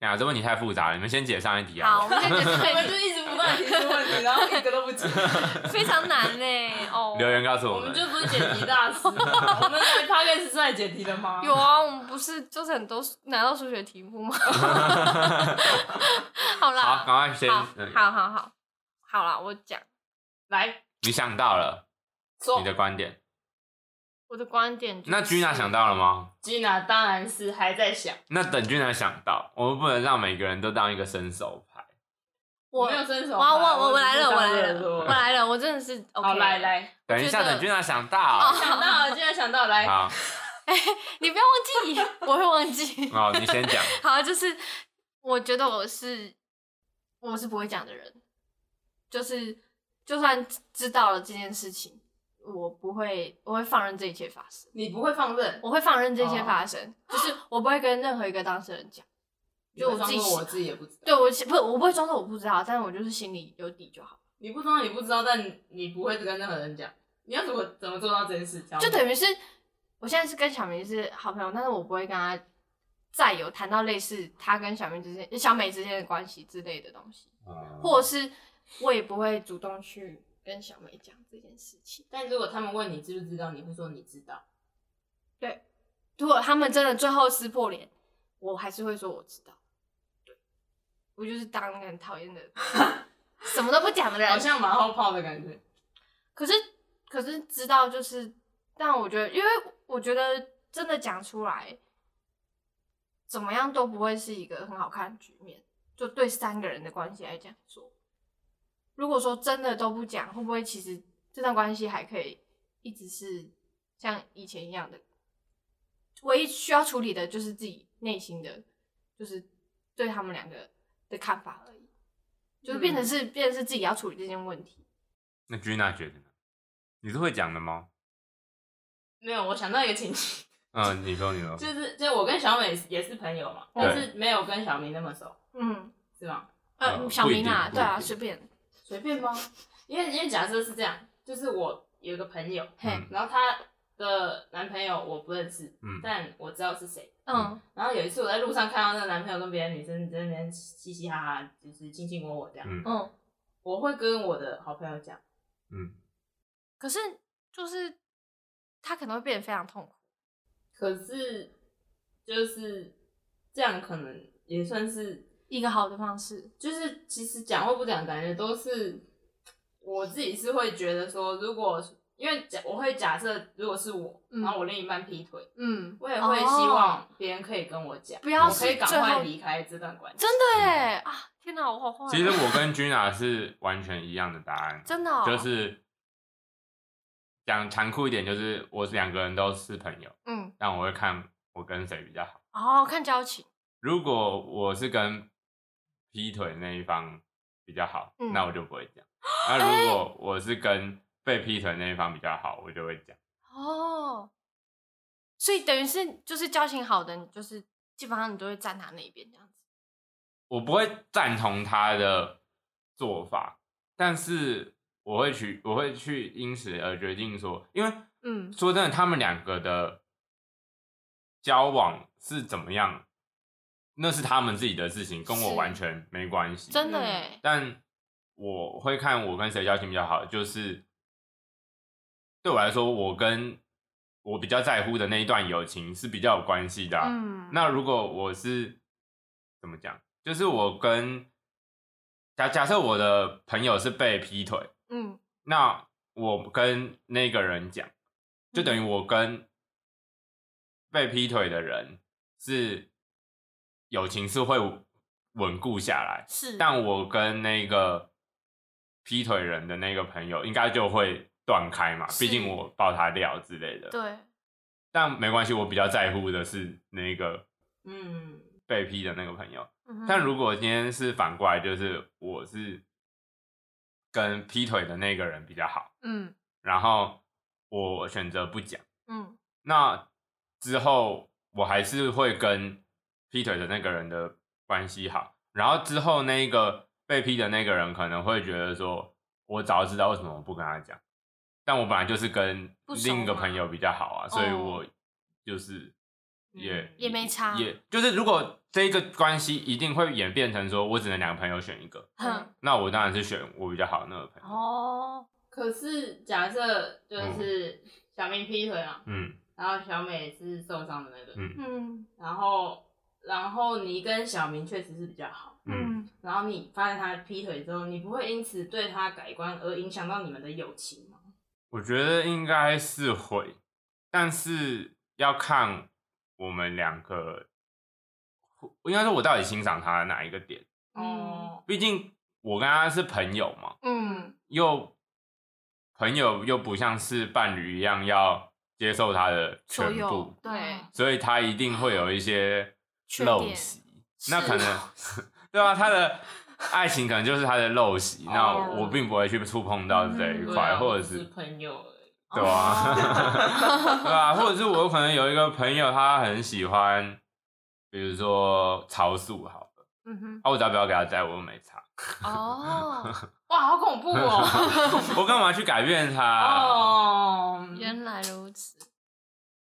呀，这问题太复杂了，你们先解上一题啊好，啊我。们先解 <laughs> 我们就一直不断地提出问题，然后一个都不解。<laughs> 非常难呢。哦，留言告诉我们我们，就不是解题大师，我们来 p o d 是来解题的吗？<laughs> 有啊，我们不是就是很多拿到数学题目吗？好啦，好，赶快先，好嗯好好好，好啦，我讲来你想到了你的观点，我的观点、就是。那 Gina 想到了吗？，Gina 当然是还在想，那等 Gina 想到，我们不能让每个人都当一个伸手牌。我没有伸手我牌，我我我来了，我来了，我我来了，我真的是 OK。好，来，来，等一下，等 Gina 想到，想到了，君娜想到，来，好，<laughs> 你不要忘记，<laughs> 我会忘记。哦，你先讲。<laughs> 好，就是我觉得我是我是不会讲的人，就是就算知道了这件事情，我不会，我会放任这一切发生，你不会放任，我会放任这一切哦发生，就是我不会跟任何一个当事人讲，就我自己我自己也不知道。对我不我不会装作我不知道，但是我就是心里有底就好。你不装你不知道，但你不会跟任何人讲。你要怎么怎么做到这件事？就等于是我现在是跟小明是好朋友，但是我不会跟他再有谈到类似他跟小明之间、小美之间的关系之类的东西，或者是我也不会主动去跟小美讲这件事情。但如果他们问你知不知道，你会说你知道。对如果他们真的最后撕破脸，我还是会说我知道。对，我就是当那个很讨厌的 <laughs> 什么都不讲的人。好像马后炮的感觉。可是可是知道就是，但我觉得，因为我觉得真的讲出来，怎么样都不会是一个很好看的局面。就对三个人的关系来讲说，如果说真的都不讲，会不会其实这段关系还可以一直是像以前一样的？唯一需要处理的就是自己内心的，就是对他们两个的看法而已，就是变成是、变成是自己要处理这件问题。那 Gina 觉得呢？你是会讲的吗？没有，我想到一个情形，嗯，你说，你说。<laughs> 就是就是我跟小美也是朋友嘛，但是没有跟小明那么熟，嗯，是吗？呃，呃小明啊，对啊，随便，随便吗？因为因为假设是这样，就是我有一个朋友，嘿，嗯。然后她的男朋友我不认识，嗯。但我知道是谁。嗯。然后有一次我在路上看到那个男朋友跟别的女生在那边嘻嘻哈哈，就是卿卿我我这样，嗯。嗯，我会跟我的好朋友讲，嗯，可是就是他可能会变得非常痛苦，可是就是这样可能也算是，一个好的方式，就是其实讲或不讲，感觉都是我自己是会觉得说，如果因为假我会假设，如果是我，嗯然后我另一半劈腿，嗯，我也会希望别人可以跟我讲，不要我可以赶快离开这段关系。真的耶啊！天哪，我好坏哦。其实我跟 <laughs> Gina 是完全一样的答案，真的哦就是讲残酷一点，就是我两个人都是朋友，嗯，但我会看我跟谁比较好。哦，看交情，如果我是跟劈腿那一方比较好，嗯那我就不会讲。那如果我是跟被劈腿那一方比较好，我就会讲。哦，所以等于是就是交情好的，你就是基本上你都会站他那一边这样子。我不会赞同他的做法，但是我会去，我会去因此而决定说，因为嗯说真的，他们两个的交往是怎么样，那是他们自己的事情，跟我完全没关系。真的嗯，但我会看我跟谁交情比较好，就是对我来说，我跟我比较在乎的那一段友情是比较有关系的啊、嗯，那如果我是怎么讲，就是我跟假假设我的朋友是被劈腿，嗯。那我跟那个人讲，就等于我跟被劈腿的人是友情是会稳固下来，是，但我跟那个劈腿人的那个朋友应该就会断开嘛，毕竟我爆他料之类的。对，但没关系，我比较在乎的是那个嗯，被劈的那个朋友。嗯但如果今天是反过来，就是我是跟劈腿的那个人比较好，嗯。然后我选择不讲，嗯。那之后我还是会跟劈腿的那个人的关系好，然后之后那个被劈的那个人可能会觉得说，我早就知道为什么我不跟他讲，但我本来就是跟另一个朋友比较好啊，所以哦我就是也、嗯也没差也就是如果这个关系一定会演变成说我只能两个朋友选一个，哼那我当然是选我比较好的那个朋友。哦，可是假设就是小明劈腿啊，嗯然后小美是受伤的那个，嗯嗯。然后然后你跟小明确实是比较好，嗯，嗯，然后你发现他劈腿之后，你不会因此对他改观而影响到你们的友情吗？我觉得应该是会，但是要看我们两个，应该说我到底欣赏他的哪一个点。哦，毕竟我跟他是朋友嘛，嗯。又朋友又不像是伴侣一样要接受他的全部，对，所以他一定会有一些陋习。那可能 <laughs> 对啊，他的爱情可能就是他的陋习，那哦我并不会去触碰到这一块，或者是朋友而已。对啊，<laughs> 哦对啊，或者是我可能有一个朋友，他很喜欢，比如说超速，好了，嗯哼，啊，我只要不要给他载，我又没差，哦，<laughs> 哇，好恐怖哦！我干嘛去改变他？哦，原来如此。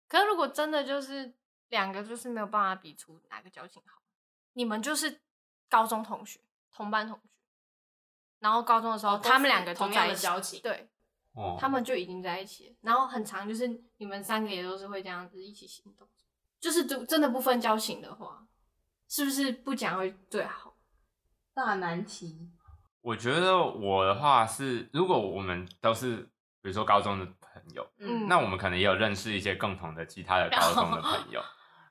可是如果真的就是两个就是没有办法比出哪个交情好，你们就是高中同学、同班同学，然后高中的时候、哦他们两个同样在，的交情对哦他们就已经在一起了，然后很长就是你们三个也都是会这样子一起行动，就是真真的不分交情的话，是不是不讲会最好？大难题。我觉得我的话是，如果我们都是比如说高中的朋友，嗯那我们可能也有认识一些共同的其他的 <laughs> 高中的朋友，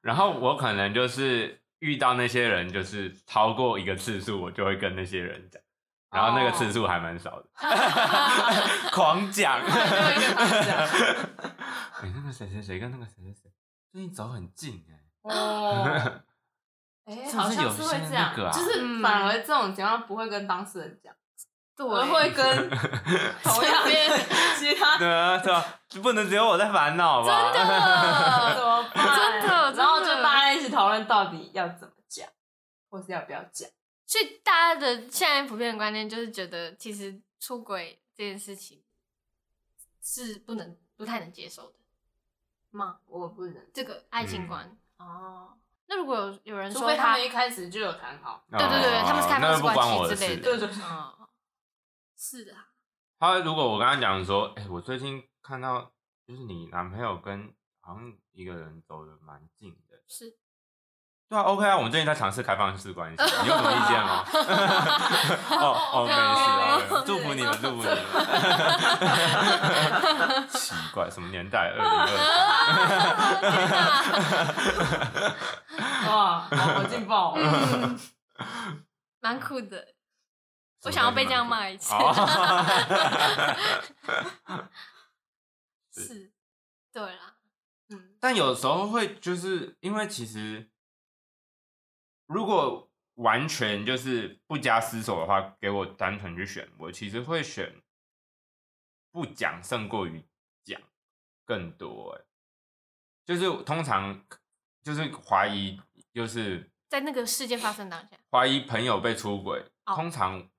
然后我可能就是遇到那些人，就是超过一个次数，我就会跟那些人讲，然后那个次数还蛮少的，<laughs> <laughs> 狂讲。<laughs> 就会跟他们讲哎、那个谁谁谁跟那个谁谁谁最近走很近哎、哦，哎、好像是有些是会这样，就是反而这种情况不会跟当事人讲，对，而会跟同样边其他对啊，对啊，就不能只有我在烦恼吧？真的怎么办？讨论到底要怎么讲，<laughs> 或是要不要讲。所以大家的现在普遍的观念就是觉得，其实出轨这件事情是不能、不太能接受的吗？我不能，这个爱情观、哦。那如果有有人除说他，非他们一开始就有谈好。对对对，哦他们是开那就不放式关关我的系之类的，对对对。哦，是的啊，他如果我跟他讲说，哎、我最近看到就是你男朋友跟好像一个人走的蛮近的，是对啊，OK 啊，我们最近在尝试开放式关系，你有什么意见吗？<laughs> 哦哦，没事啊，祝福你们，祝福你们。奇怪，什么年代？二零二。<laughs> 哇，好好劲爆蛮酷的。我想要被这样骂一次。哦 <laughs> 是，对啦，嗯，但有时候会就是因为其实，如果完全就是不加思索的话，给我单纯去选，我其实会选不讲胜过于讲更多。哎，就是通常就是怀疑，就是在那个事件发生当下，怀疑朋友被出轨，哦通常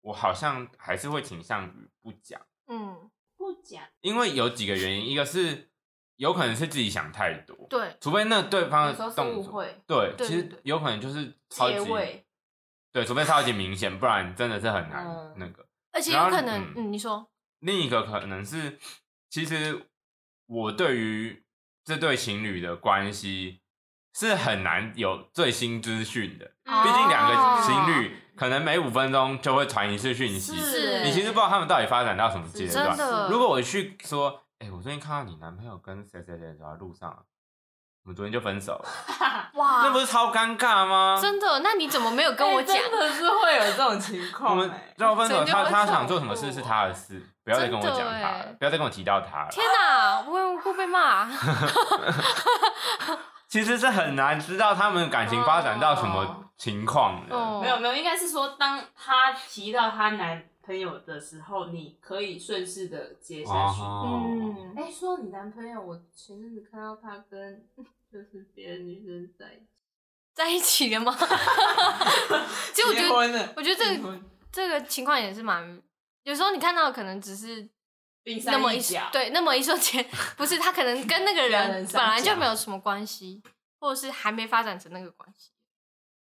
我好像还是会倾向于不讲。嗯，不讲，因为有几个原因，一个是有可能是自己想太多，对，除非那对方的动作，对，对其实有可能就是超级，对，除非超级明显，不然真的是很难嗯那个。而且有可能，嗯。嗯，你说，另一个可能是，其实我对于这对情侣的关系是很难有最新资讯的，哦。毕竟两个情侣可能每五分钟就会传一次讯息，是。你其实不知道他们到底发展到什么阶段。如果我去说，哎、我最近看到你男朋友跟谁谁谁走在路上，我们昨天就分手了，<laughs> 哇，那不是超尴尬吗？真的？那你怎么没有跟我讲？哎真的是会有这种情 <laughs> 况我况们哎。要分手，他他想做什么事是他的事，不要再跟我讲他了欸，不要再跟我提到他了。天哪，无缘无故被骂，<laughs> 其实是很难知道他们感情发展到什么情况的。哦没有没有，应该是说，当他提到他男朋友的时候，你可以顺势的接下去。哦，嗯，哎、说你男朋友，我前阵子看到他跟 <laughs> 就是别的女生在一起，在一起了吗？<laughs> 其实我觉得，结婚了，我觉得这个这个情况也是蛮，有时候你看到可能只是冰那么一山一角，对那么一瞬间，不是他可能跟那个人 <laughs> 两人三本来就角没有什么关系，或者是还没发展成那个关系。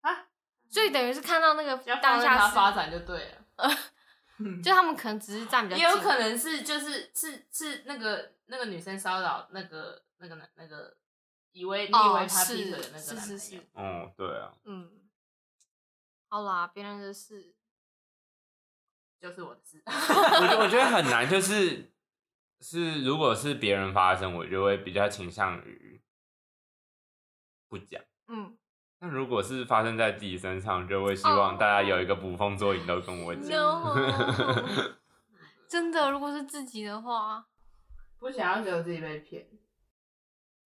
啊，所以等于是看到那个要放任当下发展就对了。就他们可能只是站比较近，也有可能是就是是是那个那个女生骚扰那个那个男那个以为你以哦为他劈是腿的那个男朋友，是。是是，哦，对啊，嗯，好啦，别人的事，就是我的事。<laughs> 我觉得我觉得很难，就是是如果是别人发生，我就会比较倾向于不讲。嗯那如果是发生在自己身上，就会希望大家有一个捕风捉影都跟我讲。，no，<laughs> 真的，如果是自己的话，不想要觉得自己被骗，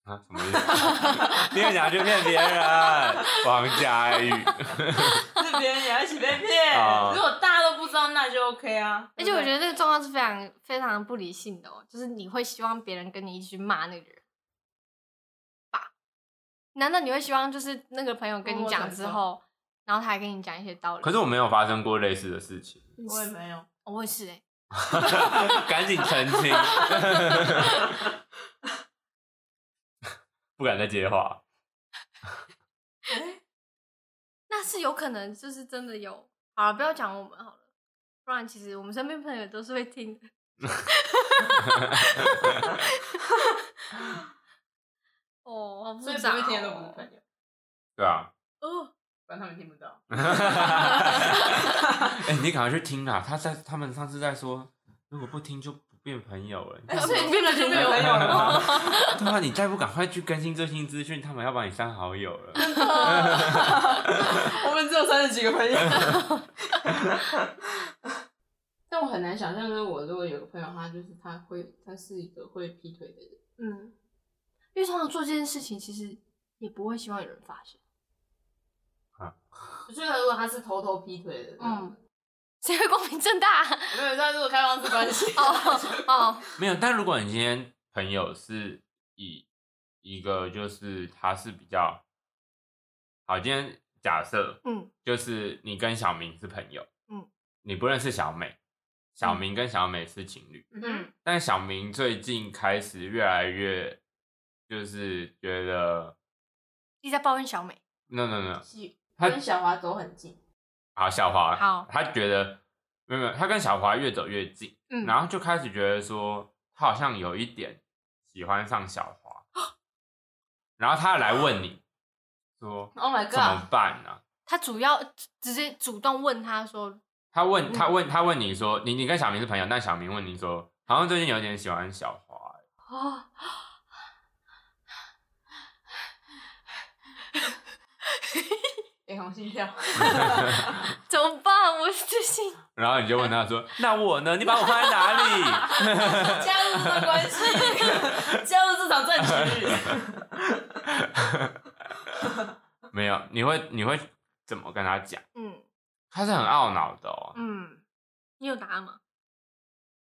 啊，什么意思？<laughs> 你也想去骗别人？王佳玉，<laughs> 是别人也要一起被骗。哦如果大家都不知道，那就 OK 啊。而且我觉得这个状况是非常非常不理性的哦，就是你会希望别人跟你一起去骂那个人吧？难道你会希望就是那个朋友跟你讲之后，然后他还跟你讲一些道理？可是我没有发生过类似的事情，我也没有。我也是哎、<laughs> 赶紧澄清，不敢再接话。<laughs> 那是有可能就是真的有。好了，不要讲我们好了，不然其实我们身边朋友都是会听的。<laughs> 哦，好复杂、哦。所以不会听的都不是朋友，对啊，哦，不然他们听不到。<laughs> 哎、你赶快去听啊！他在他们上次在说，如果不听就不变朋友了。你看所以变了就没有朋友了吗？<laughs> 对啊，你再不赶快去更新最新资讯，他们要把你删好友了。<laughs> 我们只有三十几个朋友。但我很难想象，就是我如果有个朋友，他就是他会，他是一个会劈腿的人。嗯，因为通常做这件事情，其实也不会希望有人发现。我觉得如果他是偷偷劈腿的，嗯，嗯，谁会光明正大？<laughs> 没有，他如果开放式关系，哦 <laughs> 哦，没有，但如果你今天朋友是以一个就是他是比较好，今天假设嗯。就是你跟小明是朋友，嗯，你不认识小美，小明跟小美是情侣，嗯，但小明最近开始越来越就是觉得一直在抱怨小美。no no no，他跟小华走很近，好小华，好他觉得没有没有，他跟小华越走越近，嗯，然后就开始觉得说他好像有一点喜欢上小华，<gasps> 然后他来问你，说 <gasps> Oh my god！怎么办呢、他主要直接主动问他说，他问他嗯问他问你说，你你跟小明是朋友，但小明问你说，好像最近有点喜欢小华、欸哦，<laughs> <laughs> 脸红心跳，<laughs> 怎么办？我最近 <laughs> 然后你就问他说，那我呢？你把我放在哪里？加入这段关系，加入这场战局。没有，你会你会怎么跟他讲？嗯他是很懊恼的哦，嗯，你有答案吗？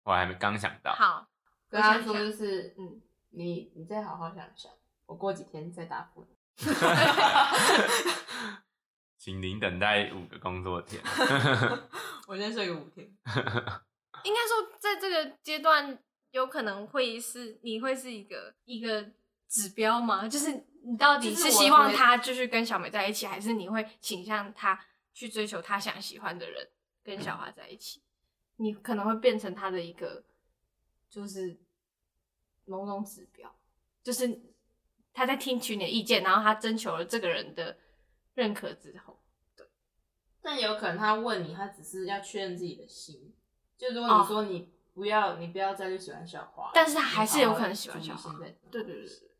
我还没刚想到。好，跟他说就是，嗯，你你再好好想想，我过几天再答复你。<laughs> 请您等待五个工作天。<laughs> 我先睡个五天。<laughs> 应该说在这个阶段有可能会是你会是一个一个指标吗？就是你到底是希望他继续跟小美在一起，还是你会倾向他去追求他想喜欢的人跟小花在一起？你可能会变成他的一个就是某种指标，就是他在听取你的意见，然后他征求了这个人的认可之后，但有可能他问你，他只是要确认自己的心。就如果哦你说你不要，你不要再去喜欢小花，但是他还是有可能喜欢小花现在的。对对对对，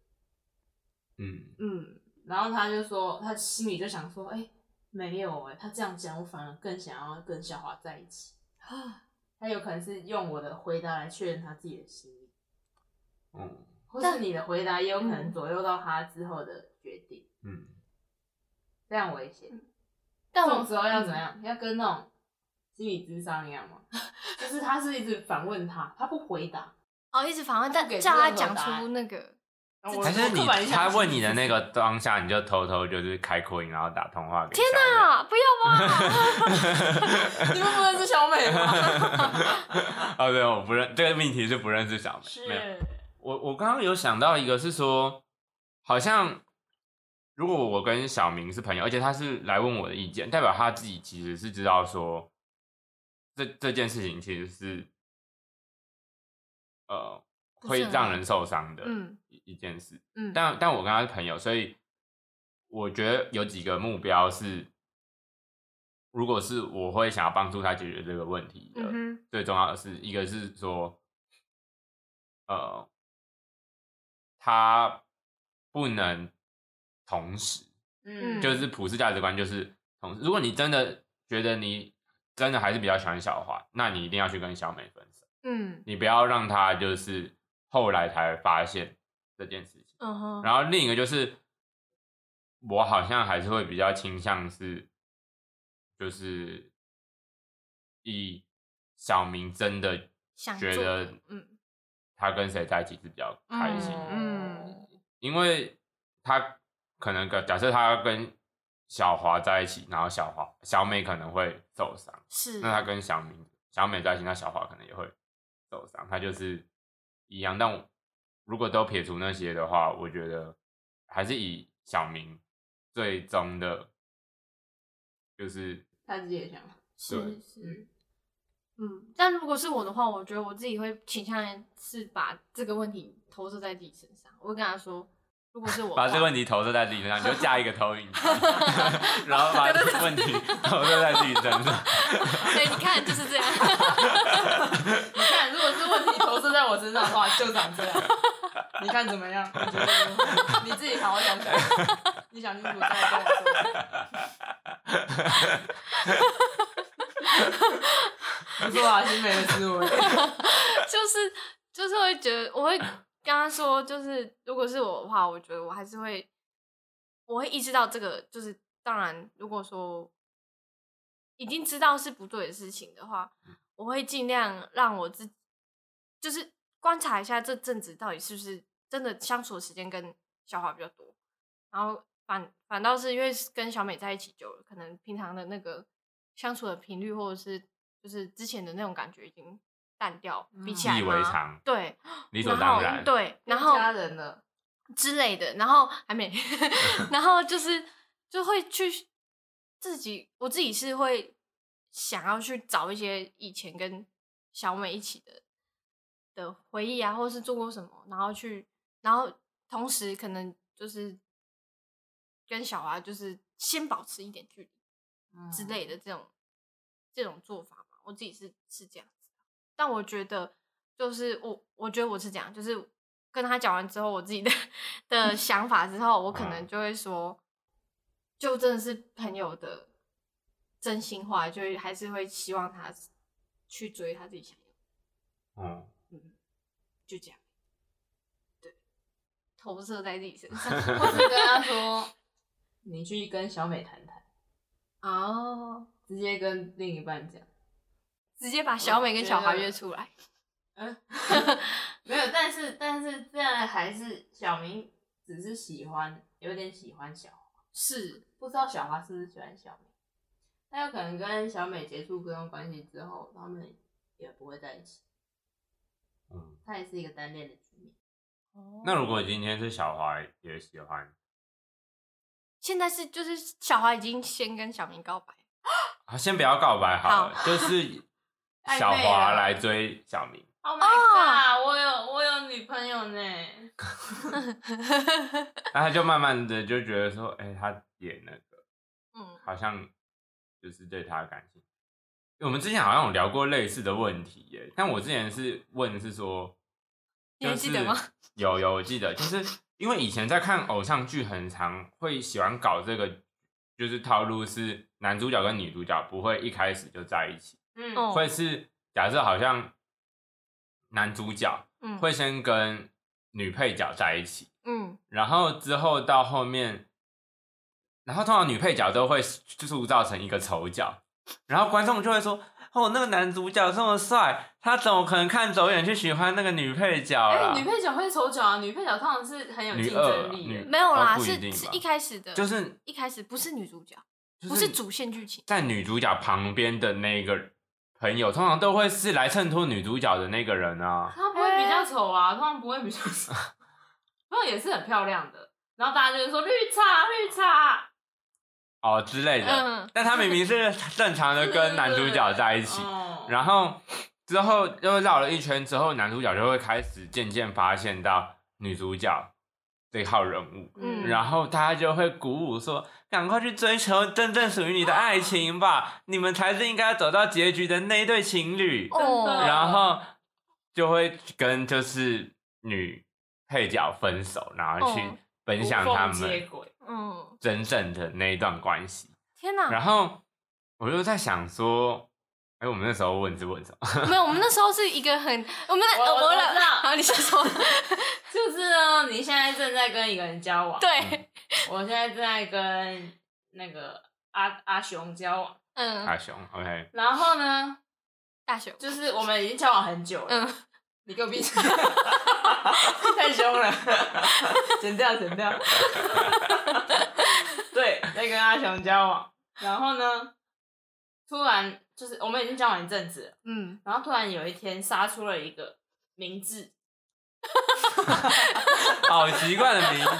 嗯，嗯，然后他就说，他心里就想说，哎、没有哎、他这样讲，我反而更想要跟小华在一起。他有可能是用我的回答来确认他自己的心意，嗯或是你的回答也有可能左右到他之后的决定，嗯，非常危险。但我这种时候要怎么样？要跟那种心理智商一样吗？<laughs> 就是他是一直反问他，他不回答，哦，一直反问，但给叫他讲出那个，还是你他是问你的那个当下，你就偷偷就是开扩音，然后打通话给。天哪，不要吧！<laughs> 你们不认识小美吗？<laughs> 哦，对，我不认这个命题是不认识小美。没有，我我刚刚有想到一个是说，好像如果我跟小明是朋友，而且他是来问我的意见，代表他自己其实是知道说这这件事情其实是呃会让人受伤的嗯一一件事。嗯，但但我跟他是朋友，所以我觉得有几个目标是，如果是我会想要帮助他解决这个问题的，嗯，最重要的是一个是说，呃，他不能同时，嗯，就是普世价值观就是同时。如果你真的觉得你真的还是比较喜欢小花，那你一定要去跟小美分手，嗯你不要让他就是后来才发现这件事情。嗯哼，然后另一个就是，我好像还是会比较倾向是，就是以小明真的觉得，嗯他跟谁在一起是比较开心的，嗯因为他可能跟假设他跟小华在一起，然后小华小美可能会受伤，是，那他跟小明小美在一起，那小华可能也会受伤，他就是一样。但如果都撇除那些的话，我觉得还是以小明最终的，就是他自己也想，是对是，嗯，但如果是我的话，我觉得我自己会倾向是把这个问题投射在自己身上，我会跟他说，如果是我把这个问题投射在自己身上，你就架一个投影机，<laughs> 然后把这个问题 <laughs> 投射在自己身上。<laughs> 对，你看就是这样，你看，如果是问题投射在我身上的话，就长这样。你看怎么样？你觉得你自己好好想想，你想清楚再来跟我说。不错啊，新美的思维。<laughs> 就是就是会觉得，我会跟他说，就是如果是我的话，我觉得我还是会，我会意识到这个，就是当然，如果说已经知道是不对的事情的话，我会尽量让我自就是观察一下这阵子到底是不是真的相处的时间跟小华比较多，然后反反倒是因为跟小美在一起久了，可能平常的那个相处的频率或者是就是之前的那种感觉已经淡掉，比起来习以为常，对，理所当然。对，然后家人了，之类的，然后还没，<laughs> 然后就是就会去自己，我自己是会想要去找一些以前跟小美一起的的回忆啊，或是做过什么，然后去，然后同时可能就是跟小华就是先保持一点距离嗯之类的这种这种做法嘛。我自己是是这样子，但我觉得就是我我觉得我是这样，就是跟他讲完之后，我自己的的想法之后，我可能嗯就会说，就真的是朋友的真心话，就还是会希望他去追他自己想要的。哦，嗯，就这样，对，投射在自己身上。<laughs> <laughs> 或是跟他说，你去跟小美谈谈，哦，直接跟另一半讲。直接把小美跟小华约出来。嗯，没有，但是但是这样还是小明只是喜欢，有点喜欢小华，是，不知道小华是不是喜欢小美。他有可能跟小美结束各种关系之后，他们也不会在一起，嗯，他也是一个单恋的局面。那如果今天是小华也喜欢，现在是就是小华已经先跟小明告白，啊，先不要告白好了，就是小华来追小明，Oh my god！、我有我有女朋友呢。<laughs> 那他就慢慢的就觉得说，哎、他也那个 <laughs> 嗯，好像就是对他感兴趣。我们之前好像有聊过类似的问题耶，但我之前是问是说，你还记得吗？<laughs> 有有，我记得，就是因为以前在看偶像剧，很常会喜欢搞这个，就是套路是男主角跟女主角不会一开始就在一起，嗯哦会是假设好像男主角嗯，会先跟女配角在一起，嗯然后之后到后面，然后通常女配角都会塑造成一个丑角，然后观众就会说：“哦，那个男主角这么帅，他怎么可能看走眼去喜欢那个女配角哎、啦？”女配角会丑角啊，女配角通常是很有竞争力。没有啦，是是一开始的，就是一开始不是女主角，就不是主线剧情。在女主角旁边的那个朋友，通常都会是来衬托女主角的那个人啊。她不会比较丑啊，通常不会比较丑，<laughs> 不过也是很漂亮的。然后大家就会说绿茶绿茶，哦之类的，嗯。但他明明是正常的跟男主角在一起，哦 <laughs> 然后之后又绕了一圈之后，男主角就会开始渐渐发现到女主角这号人物，嗯然后大家就会鼓舞说：“赶快去追求真正属于你的爱情吧，你们才是应该走到结局的那一对情侣。哦然后就会跟就是女配角分手，然后去哦分享他们。嗯，真正的那一段关系。天哪！然后我就在想说，哎，我们那时候问是问什么？<laughs> 没有，我们那时候是一个很，我们我我我我知道。好，你先说。<laughs> 就是呢，你现在正在跟一个人交往，对，我现在正在跟那个阿阿雄交往，嗯，阿雄，OK，然后呢，大雄，就是我们已经交往很久了，嗯，<laughs> 你给我闭嘴，太凶了，剪掉剪掉。对，在跟阿雄交往，然后呢，突然就是我们已经交往一阵子了，嗯，然后突然有一天杀出了一个名字 <laughs> <laughs> 好奇怪的名字，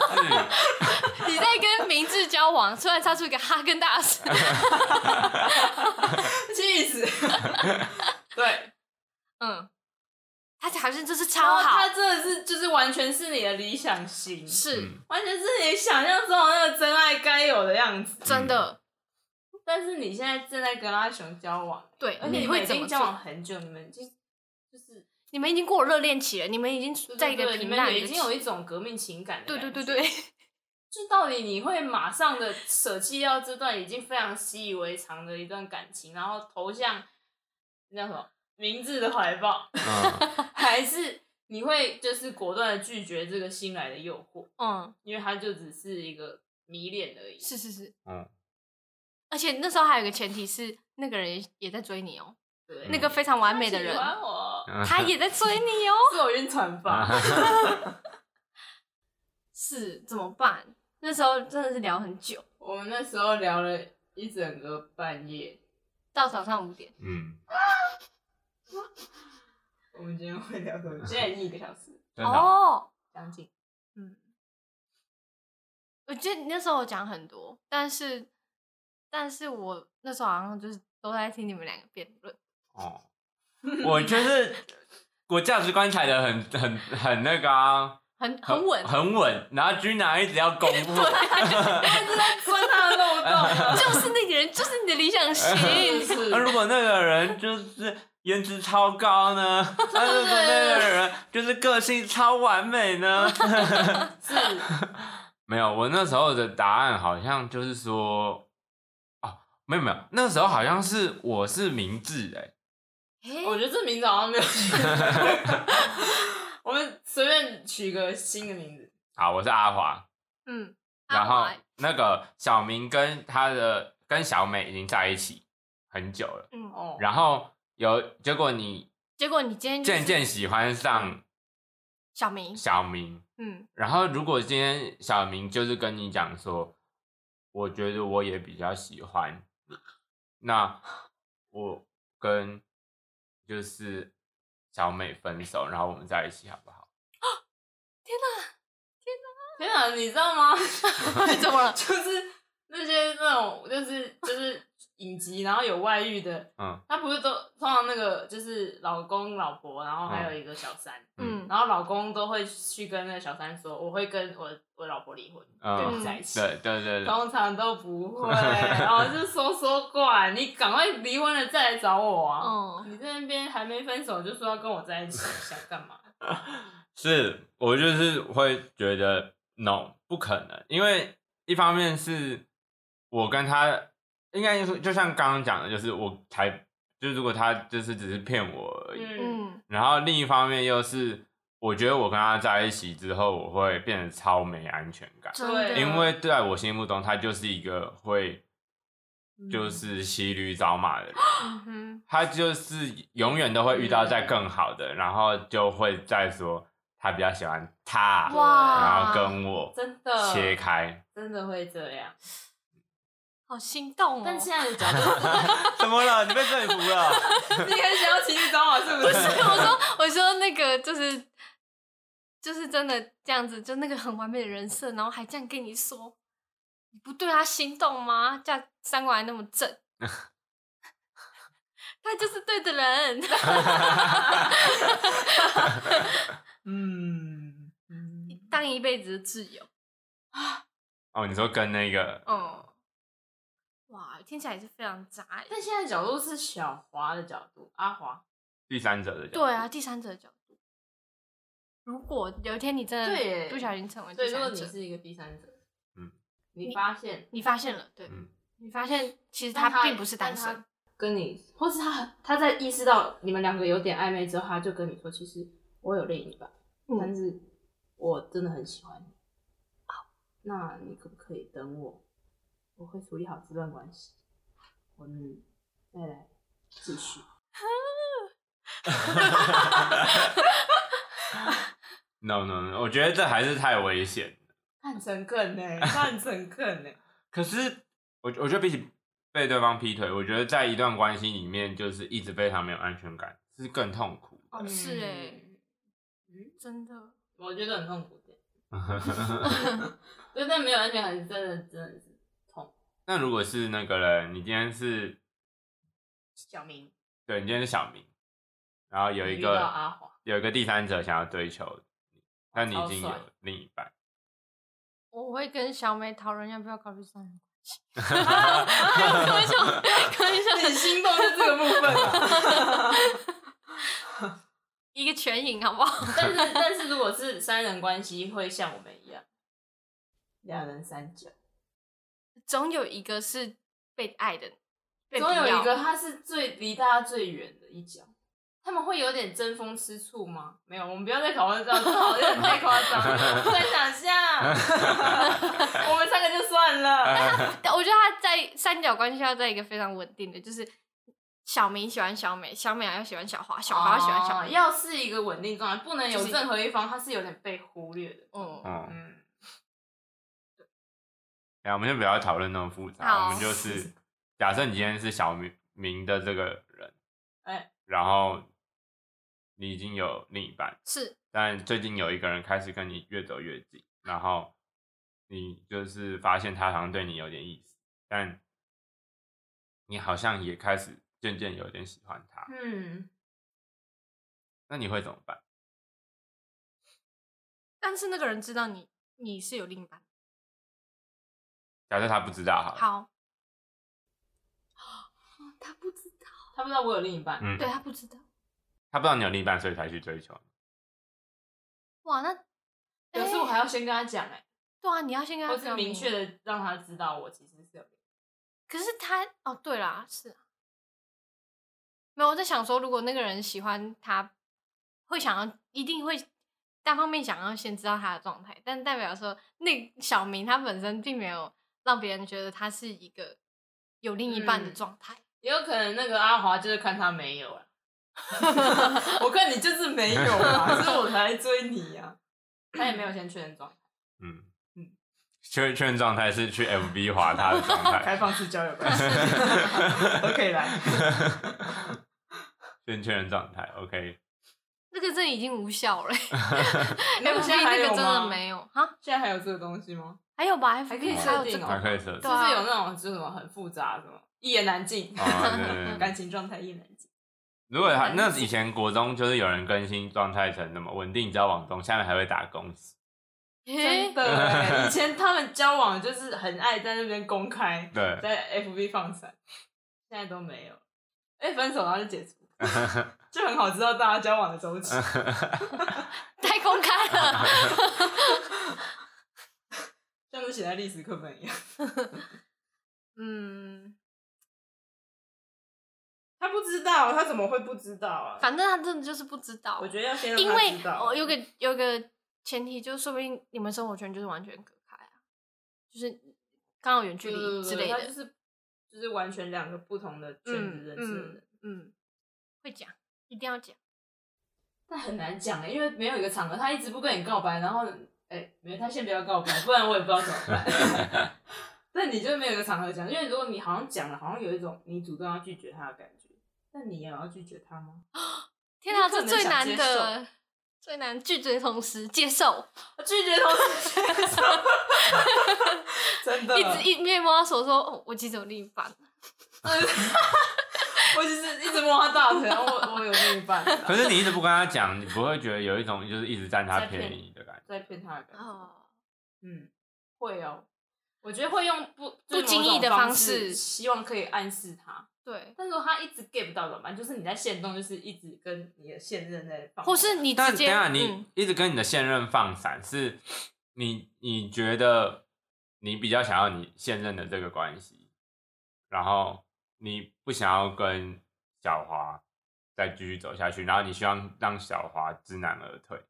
<laughs> 你在跟明智交往，突然杀出一个哈根达斯，气死。对，嗯，他好像就是然超好他，真的是就是完全是你的理想型，是嗯完全是你想象中的那个真爱该有的样子。真的，但是你现在正在跟阿雄交往，对，而且你们已你会怎么经交往？很久，你们已经就是你们已经过热恋期了，你们已经在一个平淡的你们已经有一种革命情感的对对对对，<laughs> 就到底你会马上的舍弃掉这段已经非常习以为常的一段感情，然后投向那叫什么明智的怀抱，嗯，<laughs> 还是你会就是果断的拒绝这个新来的诱惑，嗯，因为他就只是一个迷恋而已。是是是，嗯，而且那时候还有一个前提是那个人也在追你哦，对，那个非常完美的人他也在追你哦，<laughs> 是我晕船吧？<laughs> 是怎么办？那时候真的是聊很久，我们那时候聊了一整个半夜，到早上五点，嗯，<laughs> 我们今天会聊多久？现在已经一个小时，哦，哦，将近。嗯，我记得你那时候我讲很多，但是但是我那时候好像就是都在听你们两个辩论，哦，我就是 <laughs> 我价值观踩的很很很那个啊，很很稳，很稳。然后君娜一直要公布，钻他的漏洞就是那个人，就是你的理想型。那如果那个人就是颜值超高呢？<laughs> 那如果那个人就是个性超完美呢？<laughs> 是，没有，我那时候的答案好像就是说，哦，没有没有，那时候好像是我是明智哎、我觉得这名字好像没有取。<laughs> <laughs> 我们随便取个新的名字。好，我是阿华，嗯，然后那个小明跟他的跟小美已经在一起很久了，嗯，哦，然后有结果你结果你今天渐渐喜欢上小明，小明，嗯，然后如果今天小明就是跟你讲说，我觉得我也比较喜欢你，那我跟就是小美分手，然后我们在一起好不好？天哪，你知道吗？<laughs> <laughs> 怎么了？就是那些那种，就是然后有外遇的，嗯他不是都通常那个就是老公、老婆，然后还有一个小三，嗯然后老公都会去跟那个小三说，我会跟我我老婆离婚，跟嗯，你在一起。对对对对，通常都不会，<laughs> 然后就说说怪，你赶快离婚了再来找我啊！嗯，你在那边还没分手就说要跟我在一起，想干嘛？<laughs> 是我就是会觉得 no 不可能，因为一方面是我跟他应该就是就像刚刚讲的，就是我才就是如果他就是只是骗我而已，嗯，嗯，然后另一方面又是我觉得我跟他在一起之后，我会变得超没安全感，对因为在我心目中他就是一个会就是骑驴找马的人。嗯，他就是永远都会遇到在更好的，然后就会再说他比较喜欢他，然后跟我真的切开。真的会这样。<laughs> 好心动哦。但现在的角度，<laughs> 怎么了？你被说服了？<laughs> 你很想要骑驴找我是不是？不是，我说我说那个就是就是真的这样子，就那个很完美的人设，然后还这样跟你说，你不对他心动吗？这样三观还那么正，<laughs> 他就是对的人。嗯嗯，当一辈子的挚友，<gasps> 哦，你说跟那个嗯，哇，听起来也是非常渣欸。但现在角度是小华的角度，阿华。第三者的角度对啊，，第三者的角度，如果有一天你真对耶的不小心成为所以如果第三者，你是一个第三者，嗯，你发现你发现了，对，嗯你发现其实但他并不是单但身他，跟你，或是他他在意识到你们两个有点暧昧之后，他就跟你说，其实我有另一半，但嗯，是我真的很喜欢你。那你可不可以等我？我会处理好这段关系，我们再来继续。no no no，我觉得这还是太危险。他很诚恳呢，他很诚恳呢。<laughs> 可是我我觉得比起被对方劈腿，我觉得在一段关系里面，就是一直非常没有安全感，是更痛苦。哦是哎，嗯，真的，我觉得很痛苦的。<laughs> <laughs> 对，但没有安全感是真的，真的。那如果是那个人，你今天是小明对你今天是小明，然后有一个阿华，有一个第三者想要追求你，但你已经有另一半，我会跟小美讨论要不要考虑三人关系。<laughs> <laughs> 开玩笑，开玩笑，你心动是这个部分啊。<laughs> 一个全赢好不好？但是但是如果是三人关系，会像我们一样，两人三角，总有一个是被爱的，被总有一个他是最离大家最远的一角。他们会有点争风吃醋吗？没有，我们不要再讨论这样，这好像太夸张了，<laughs> 不敢想象。我们三个就算了。<laughs> 但我觉得他在三角关系要在一个非常稳定的，就是小明喜欢小美，小美要喜欢小花，小花喜欢小哦。要是一个稳定状态，不能有任何一方他是有点被忽略的。嗯，嗯，嗯，然后我们就不要讨论那么复杂，我们就是假设你今天是小明明的这个人，哎。然后你已经有另一半，是。但最近有一个人开始跟你越走越近，然后你就是发现他好像对你有点意思，但你好像也开始渐渐有点喜欢他，嗯，那你会怎么办？但是那个人知道你你是有另一半，假设他不知道好了，好，哦他不知道，他不知道我有另一半，嗯，对他不知道，他不知道你有另一半，所以才去追求。哇，那可是我还要先跟他讲哎，对啊，你要先跟他或是讲明确的让他知道我其实是有。可是他哦，对啦，是啊，没有我在想说，如果那个人喜欢他，会想要一定会单方面想要先知道他的状态，但代表说那小明他本身并没有让别人觉得他是一个有另一半的嗯状态。也有可能那个阿华就是看他没有啊，<laughs> 我看你就是没有啊，所以我才来追你呀、他也没有先确认状态，嗯嗯确确认状态是去 FB 划他的状态，<laughs> 开放式交友关系 <laughs> 都可以来。先确认状态，OK。那个真已经无效了没有，FB 现在那个真的吗没有哈，现在还有这个东西吗？还有吧还可以设定还可以设定就是有那种就是什么很复杂什么一言难尽，<laughs> 感情状态一言难尽。如果他那以前国中就是有人更新状态成什么稳定交往中，下面还会打恭喜，诶真的欸，以 <laughs> 前他们交往就是很爱在那边公开，对，在 FB 放闪，现在都没有。哎、分手然后就解除，<laughs> 就很好知道大家交往的周期。太公开了。像是写在历史课本一样。<laughs> 嗯，他不知道，他怎么会不知道啊？反正他真的就是不知道。我觉得要先让因为他知道。哦，有个有个前提，就是说不定你们生活圈就是完全隔开啊，就是刚好远距离之类的。他就是就是完全两个不同的圈子认识的人，嗯嗯，会讲，一定要讲。但很难讲欸因为没有一个场合，他一直不跟你告白，然后哎、没，他先不要告白，不然我也不知道怎么办。<laughs> 但你就没有一个场合讲，因为如果你好像讲了，好像有一种你主动要拒绝他的感觉，那你也要拒绝他吗？<gasps> 天哪，你可能这最难的，最难拒绝的同时接受，拒绝同时接受，<laughs> 真的，一直一面摸他手说，哦，我其实有另一半。<laughs> 我就是一直摸他大腿，然后我我有另一半，<laughs> 可是你一直不跟他讲，你不会觉得有一种就是一直占他骗便宜的感觉。在骗他的感觉。哦，嗯，会哦，我觉得会用不不经意的方方式希望可以暗示他。对，但是如果他一直 get 不到怎么办？就是你在线动，就是一直跟你的现任在放，或是你直接，但等一下你嗯，一直跟你的现任放闪，是你你觉得你比较想要你现任的这个关系，然后你不想要跟小华再继续走下去，然后你希望让小华知难而退，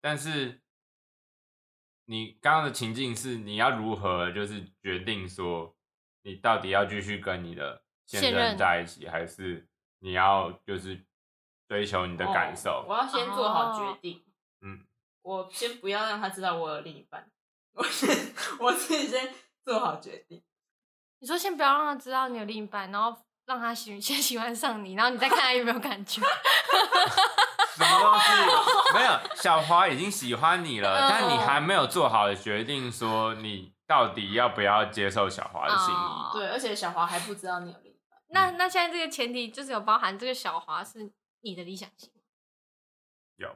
但是你刚刚的情境是你要如何就是决定说你到底要继续跟你的现现任任在一起，还是你要就是追求你的感受？哦我要先做好决定。嗯，我先不要让他知道我有另一半，<laughs> 我先我自己先做好决定。你说先不要让他知道你有另一半，然后让他喜 <laughs> 先喜欢上你，然后你再看他有没有感觉。<laughs> 什么东西？没有，小华已经喜欢你了，嗯但你还没有做好的决定，说你到底要不要接受小华的心意。哦对，而且小华还不知道你有另一半。那那现在这个前提就是有包含这个小华是你的理想型。有，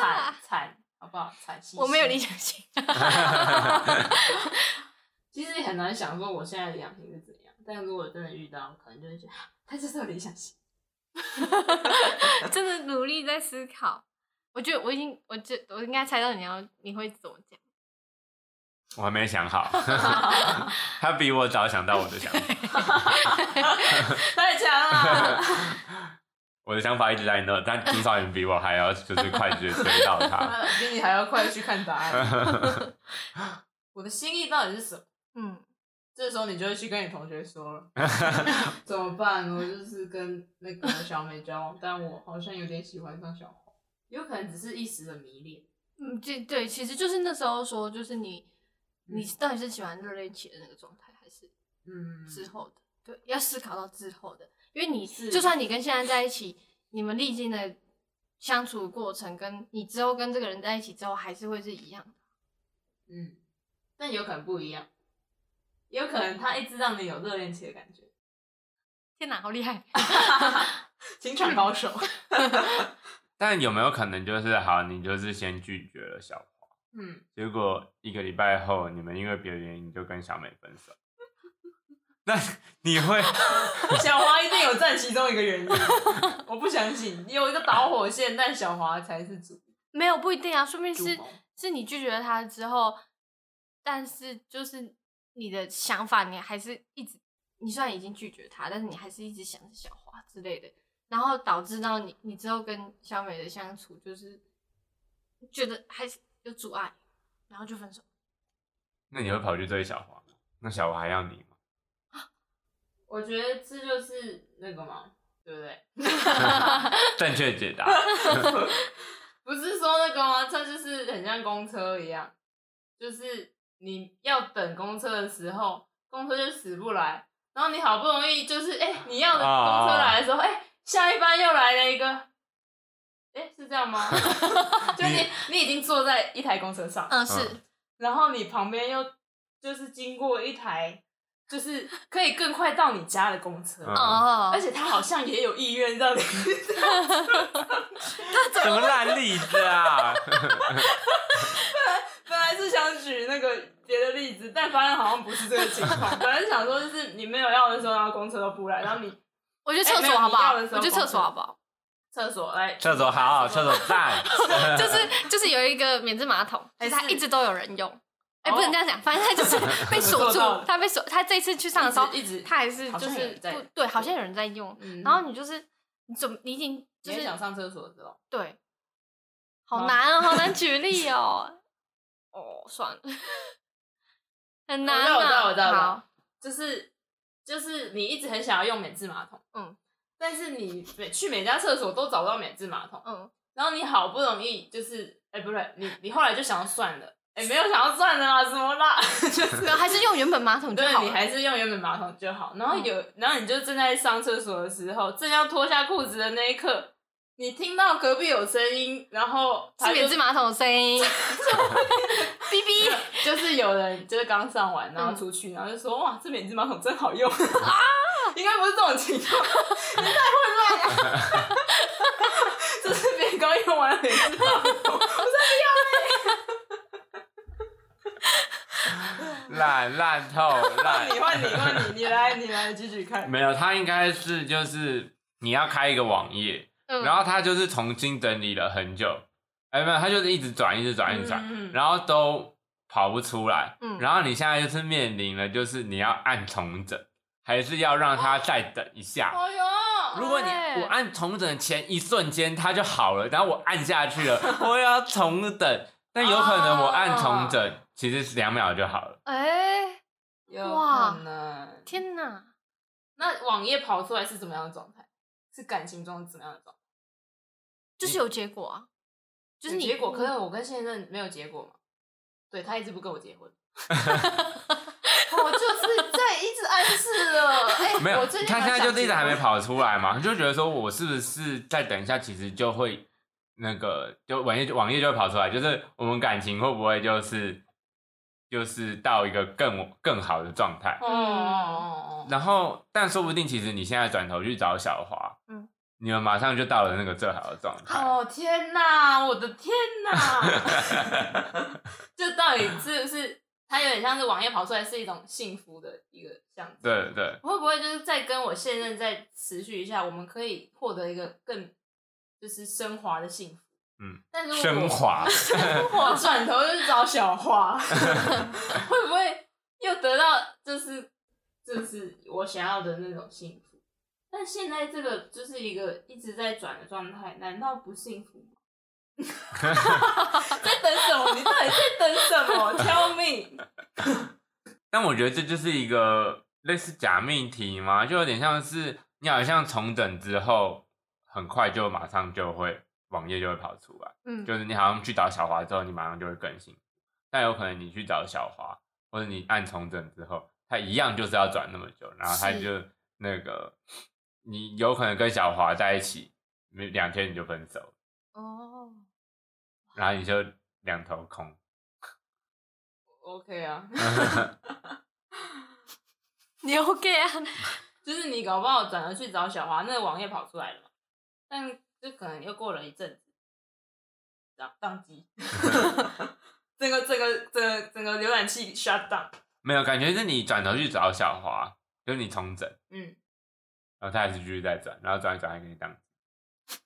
惨惨，我没有理想型，<laughs> 其实也很难想说我现在的理想型是怎样，但如果真的遇到，可能就会觉得啊他就是有理想型。<laughs> 真的努力在思考。我觉得我已经，我觉我应该猜到你要你会怎么讲。我还没想好，<laughs> 他比我早想到我的想法。太强了！我的想法一直在那，但金少云比我还要就是快去追到他。<laughs> 比你还要快去看答案。<laughs> 我的心意到底是什么？嗯，这时候你就会去跟你同学说了，<laughs> 怎么办？我就是跟那个小美交往，但我好像有点喜欢上小红，有可能只是一时的迷恋。嗯，这对，其实就是那时候说，就是你，你嗯到底是喜欢热恋期的那个状态，还是嗯，之后的？对，要思考到之后的，因为你是就算你跟现在在一起，你们历经的相处过程，跟你之后跟这个人在一起之后，还是会是一样的。嗯，但有可能不一样，有可能他一直让你有热恋期的感觉。天哪，好厉害！<laughs> <laughs> 情场高手，<laughs> 但有没有可能就是好，你就是先拒绝了小华，嗯，结果一个礼拜后，你们因为别的原因就跟小美分手，那你会 <laughs> 小华一定有占其中一个原因，我不相信有一个导火线，但小华才是主没有不一定啊，说明是是你拒绝了他之后，但是就是你的想法，你还是一直，你虽然已经拒绝他，但是你还是一直想着小华之类的，然后导致到你你之后跟小美的相处就是觉得还是有阻碍，然后就分手。那你会跑去追小华吗？那小华还要你吗？我觉得这就是那个嘛，对不对？<laughs> 正确解答。<laughs> 不是说那个吗？这就是很像公车一样，就是你要等公车的时候，公车就死不来，然后你好不容易就是哎、你要的公车来的时候，哎、下一班又来了一个，哎、是这样吗？<laughs> 就你你已经坐在一台公车上，嗯，是，然后你旁边又就是经过一台就是可以更快到你家的公车，嗯哦，而且他好像也有意愿让你。他怎么烂例子啊！<laughs> 本来是想举那个别的例子，但发现好像不是这个情况。本来是想说，就是你没有要的时候，然后公车都不来，然后你我觉得厕所好不好？我觉得厕所好不好？厕所来厕所好，厕所赞。<laughs> 就是就是有一个免治马桶，还就是是它一直都有人用。哎、哦不能这样讲，反正他就是 <laughs> 被锁住，他被锁，他这次去上的时候，一直一直他还是就是对，好像有人在用，嗯。然后你就是你怎么你已经就是想上厕所的时候，对，好好难哦，好难举例 <laughs> 哦。哦，算了，很难啊。我知道，我知道，我知道，就是就是你一直很想要用免治马桶，嗯，但是你每去每家厕所都找不到免治马桶，嗯，然后你好不容易就是，哎、不对，你你后来就想要算了，哎、没有想要算的啦，什么啦，<laughs> 就是，还是用原本马桶就好对。你还是用原本马桶就好。然后嗯有，然后你就正在上厕所的时候，正要脱下裤子的那一刻，你听到隔壁有声音，然后是免治马桶的声音，<laughs> 哔哔。就是有人就是刚上完，然后嗯出去，然后就说哇，这免治马桶真好用啊！<laughs> 应该不是这种情况，你太混乱了。这是别人刚用完的免治马桶，<laughs> 烂烂透烂。你换你换你，你来你来继续看。没有，他应该是就是你要开一个网页，嗯然后他就是重新整理了很久，哎，没有，他就是一直转，一直转，一直转，嗯嗯嗯然后都跑不出来。嗯然后你现在就是面临了，就是你要按重整，还是要让他再等一下？哎呦，如果你哎我按重整前一瞬间它就好了，然后我按下去了，我要重等，但有可能我按重整其实是两秒就好了。哎、有哇可能。天哪！那网页跑出来是怎么样的状态？是感情中怎么样的状态？就是有结果啊，就是你结果，可是我跟现任没有结果嘛？对他一直不跟我结婚，<laughs> 我就是在一直暗示了。哎、没有我最，近他现在就是一直还没。跑出来嘛，就觉得说我是不是再等一下，其实就会那个就网页网页就会跑出来，就是我们感情会不会就是就是到一个更更好的状态？哦哦然后，但说不定其实你现在转头去找小华，嗯你们马上就到了那个最好的状态。哦！哦天哪，我的天哪！<laughs> 这到底是不是？它有点像是网页跑出来是一种幸福的一个样子。对对，会不会就是再跟我现任再持续一下，我们可以获得一个更就是升华的幸福？升华，<laughs> 我转头就去找小花，<laughs> 会不会又得到就是就是我想要的那种幸福？但现在这个就是一个一直在转的状态，难道不幸福吗？<laughs> 在等什么？你到底在等什么？Tell me。但我觉得这就是一个类似假命题嘛，就有点像是你好像重整之后，很快就马上就会网页就会跑出来，嗯，就是你好像去找小华之后，你马上就会更新。但有可能你去找小华，或者你按重整之后，它一样就是要转那么久，然后它就那个你有可能跟小华在一起，没两天你就分手，哦，然后你就两头空。OK 啊，<laughs> 你 OK 啊？<laughs> 就是你搞不好转而去找小华，那个网页跑出来了嘛，但就可能又过了一阵子，宕宕机，<laughs> <laughs> 整个整个整个整个浏览器 shut down。没有感觉是你转头去找小华，就是你重整，嗯，然后他还是继续在转，然后转一转还给你当。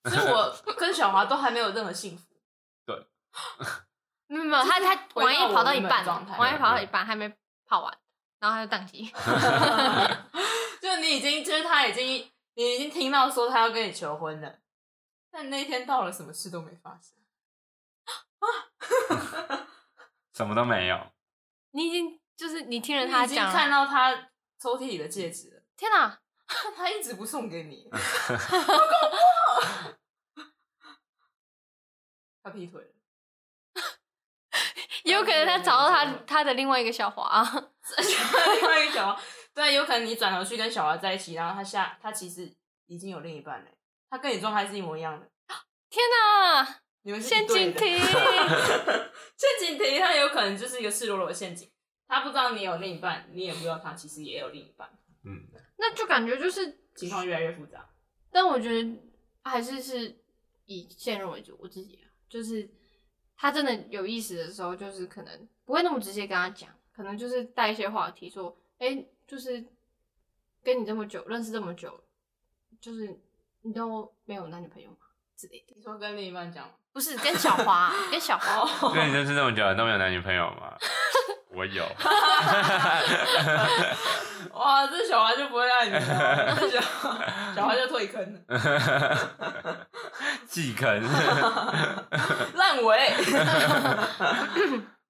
所以我跟小华都还没有任何幸福。<laughs> 没有没有，他他网页跑到一半网页跑到一半还没跑完，然后他就宕机。就你已经，就是他已经，你已经听到说他要跟你求婚了，但那一天到了，什么事都没发生。<laughs> 什么都没有，你已经就是你听了你已经他讲，看到他抽屉里的戒指了，天哪！<laughs> 但他一直不送给你，<laughs> 他劈腿了。也有可能他找到他他的另外一个小华，另外一个小华，对，有可能你转头去跟小华在一起，然后他下他其实已经有另一半了，他跟你状态是一模一样的，<gasps> 天哪！你们是 <laughs> 陷阱题，陷阱题，他有可能就是一个赤裸裸的陷阱。他不知道你有另一半，你也不知道他其实也有另一半，嗯，<laughs> 那就感觉就是，情况越来越复杂。但我觉得还是是以现任为主。我自己啊，就是他真的有意思的时候，就是可能不会那么直接跟他讲，可能就是带一些话题说，哎、就是跟你这么久，认识这么久，就是你都没有男女朋友吗之类的？你说跟另一半讲吗，不是跟小华，跟小华，<laughs> 跟你认识那么久都没有男女朋友吗？我有，<laughs> 哇，这小华就不会爱你了，这小小华就退坑了，<laughs> 弃坑。烂尾。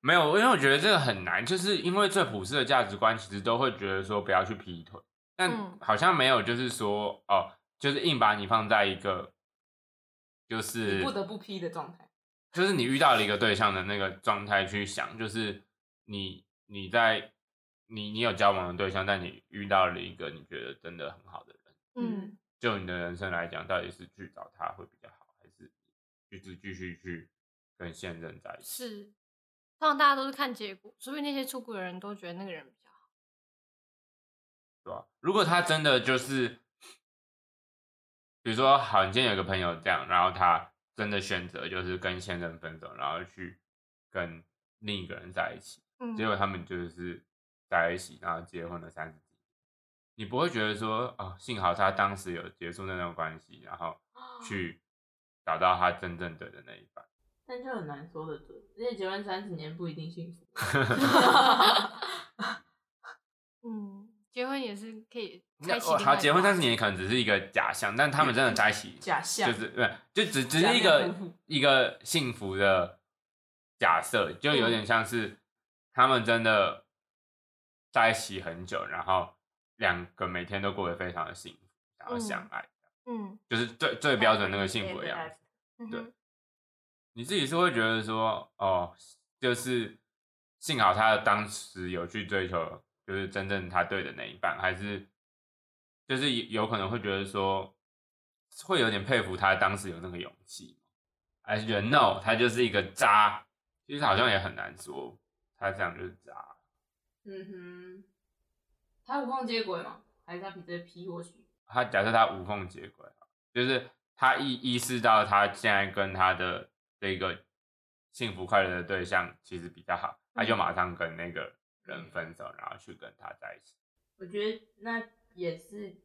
没有，因为我觉得这个很难，就是因为最普世的价值观其实都会觉得说不要去劈腿，但嗯好像没有就是说哦，就是硬把你放在一个就是你不得不批的状态。就是你遇到了一个对象的那个状态去想，就是你你在你你有交往的对象，但你遇到了一个你觉得真的很好的人，嗯，就你的人生来讲，到底是去找他会比较好，还是就是继续去跟现任在一起？是，通常大家都是看结果，所以那些出轨的人都觉得那个人比较好。对吧？如果他真的就是，比如说，好，你今天有个朋友这样，然后他真的选择就是跟现任分手，然后去跟另一个人在一起，嗯，结果他们就是在一起，然后结婚了三十几年，你不会觉得说，哦，幸好他当时有结束那段关系，然后去找到他真正对的那一半。但就很难说的准，而且结婚三十年不一定幸福。<laughs> 嗯，结婚也是可以那开启另外哦好，结婚三十年可能只是一个假象，但他们真的在一起，假象就是对，就只只是一个一个幸福的假设，就有点像是他们真的在一起很久，然后两个每天都过得非常的幸福，然后相嗯爱，嗯就是最最标准那个幸福的样子。对你自己是会觉得说，哦，就是幸好他当时有去追求，就是真正他对的那一半，还是就是有可能会觉得说，会有点佩服他当时有那个勇气，还是觉得 no，他就是一个渣，其实好像也很难说，他这样就是渣。嗯哼，他无缝接轨吗？还是他比这批过去？他假设他无缝接轨，就是他意意识到他现在跟他的这个幸福快乐的对象其实比较好，他就马上跟那个人分手，然后去跟他在一起。我觉得那也是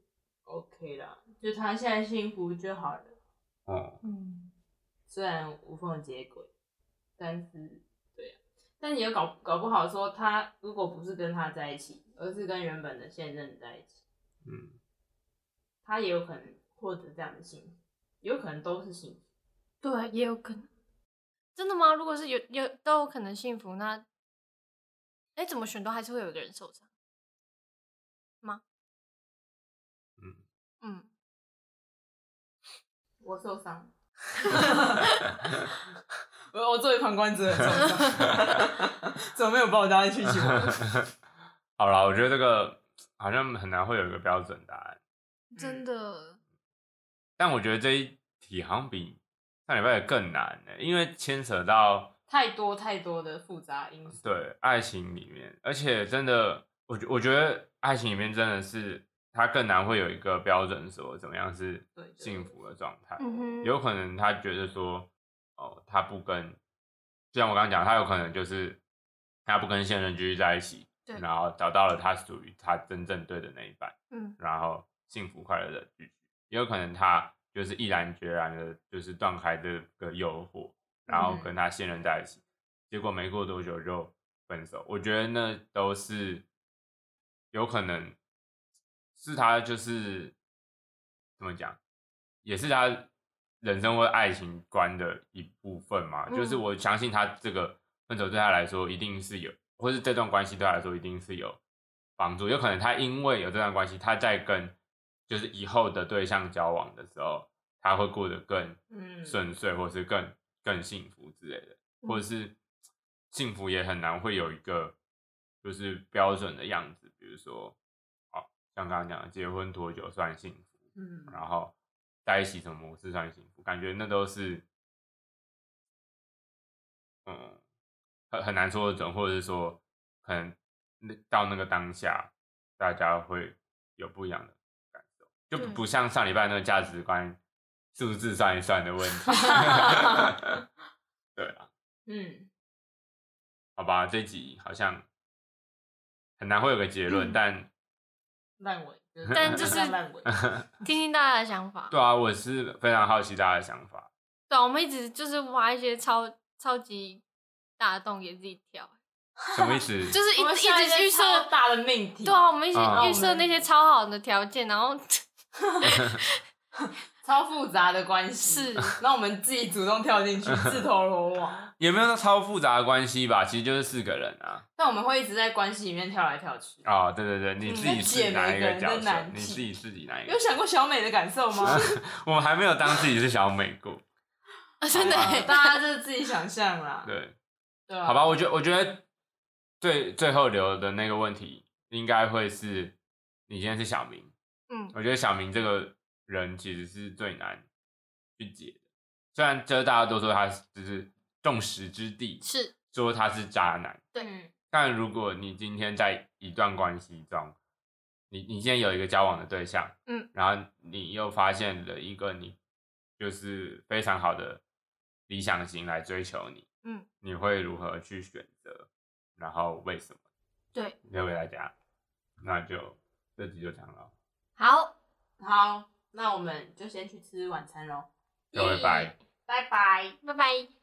OK 啦，就他现在幸福就好了。哦，嗯虽然无缝接轨，但是对啊，但你又搞搞不好说他如果不是跟他在一起，而是跟原本的现任在一起，嗯，他也有可能获得这样的幸福，有可能都是幸福。对，也有可能。真的吗？如果是有有都有可能幸福，那哎怎么选都还是会有一个人受伤吗？嗯嗯，我受伤，<laughs> 我我作为旁观者受伤，<laughs> 怎么没有把我加进去一起玩？好了，我觉得这个好像很难会有一个标准答案，真的，但我觉得这一题好像比上礼拜的更难呢，因为牵扯到太多太多的复杂因素。对爱情里面，而且真的，我觉我觉得爱情里面真的是他更难会有一个标准说怎么样是幸福的状态，嗯哼，有可能他觉得说哦，他不跟，就像我刚刚讲，他有可能就是他不跟现任继续在一起，对然后找到了他属于他真正对的那一半，嗯然后幸福快乐的继续。也有可能他就是毅然决然的，就是断开这个诱惑，然后跟他现任在一起，结果没过多久就分手。我觉得那都是有可能是他就是怎么讲，也是他人生或爱情观的一部分嘛。就是嗯我相信他这个分手对他来说一定是有，或是这段关系对他来说一定是有帮助。有可能他因为有这段关系，他在跟就是以后的对象交往的时候，他会过得更嗯顺遂，或是更更幸福之类的，或者是幸福也很难会有一个就是标准的样子，比如说，哦，像刚刚讲的，结婚多久算幸福，嗯。然后在一起什么模式算幸福，感觉那都是，嗯，很很难说得准，或者是说，可能那到那个当下，大家会有不一样的感受，就不像上礼拜那个价值观数字算一算的问题。<laughs> 对啊，嗯好吧，这集好像很难会有个结论，嗯但烂尾，但就是 <laughs> 烂尾，<laughs> 听听大家的想法。对啊，我是非常好奇大家的想法。对啊，我们一直就是挖一些超超级大的洞给自己跳，什么意思？就是一一直预超设。大的命题，对啊，我们一直嗯预设那些超好的条件，然后超复杂的关系，是那我们自己主动跳进去，<laughs> 自投罗网。也没有到超复杂的关系吧，其实就是四个人啊。但我们会一直在关系里面跳来跳去。哦，对对对，你嗯自己是哪一个角色解每个人的？难题你自己自己哪一个有？想过小美的感受吗？<laughs> 我们还没有当自己是小美过。<laughs> 真的大家就是自己想象啦。对，好吧，我觉得我觉得最最后留的那个问题，应该会是你今天是小明，嗯我觉得小明这个人其实是最难去解的。虽然就是大家都说他只是众矢之的，是说他是渣男，对嗯但如果你今天在一段关系中，你你现在有一个交往的对象，嗯，然后你又发现了一个你就是非常好的理想型来追求你，嗯，你会如何去选择？然后为什么？对，留给大家。那就这集就这样了，好，好，那我们就先去吃晚餐喽。各位拜。拜拜。拜拜。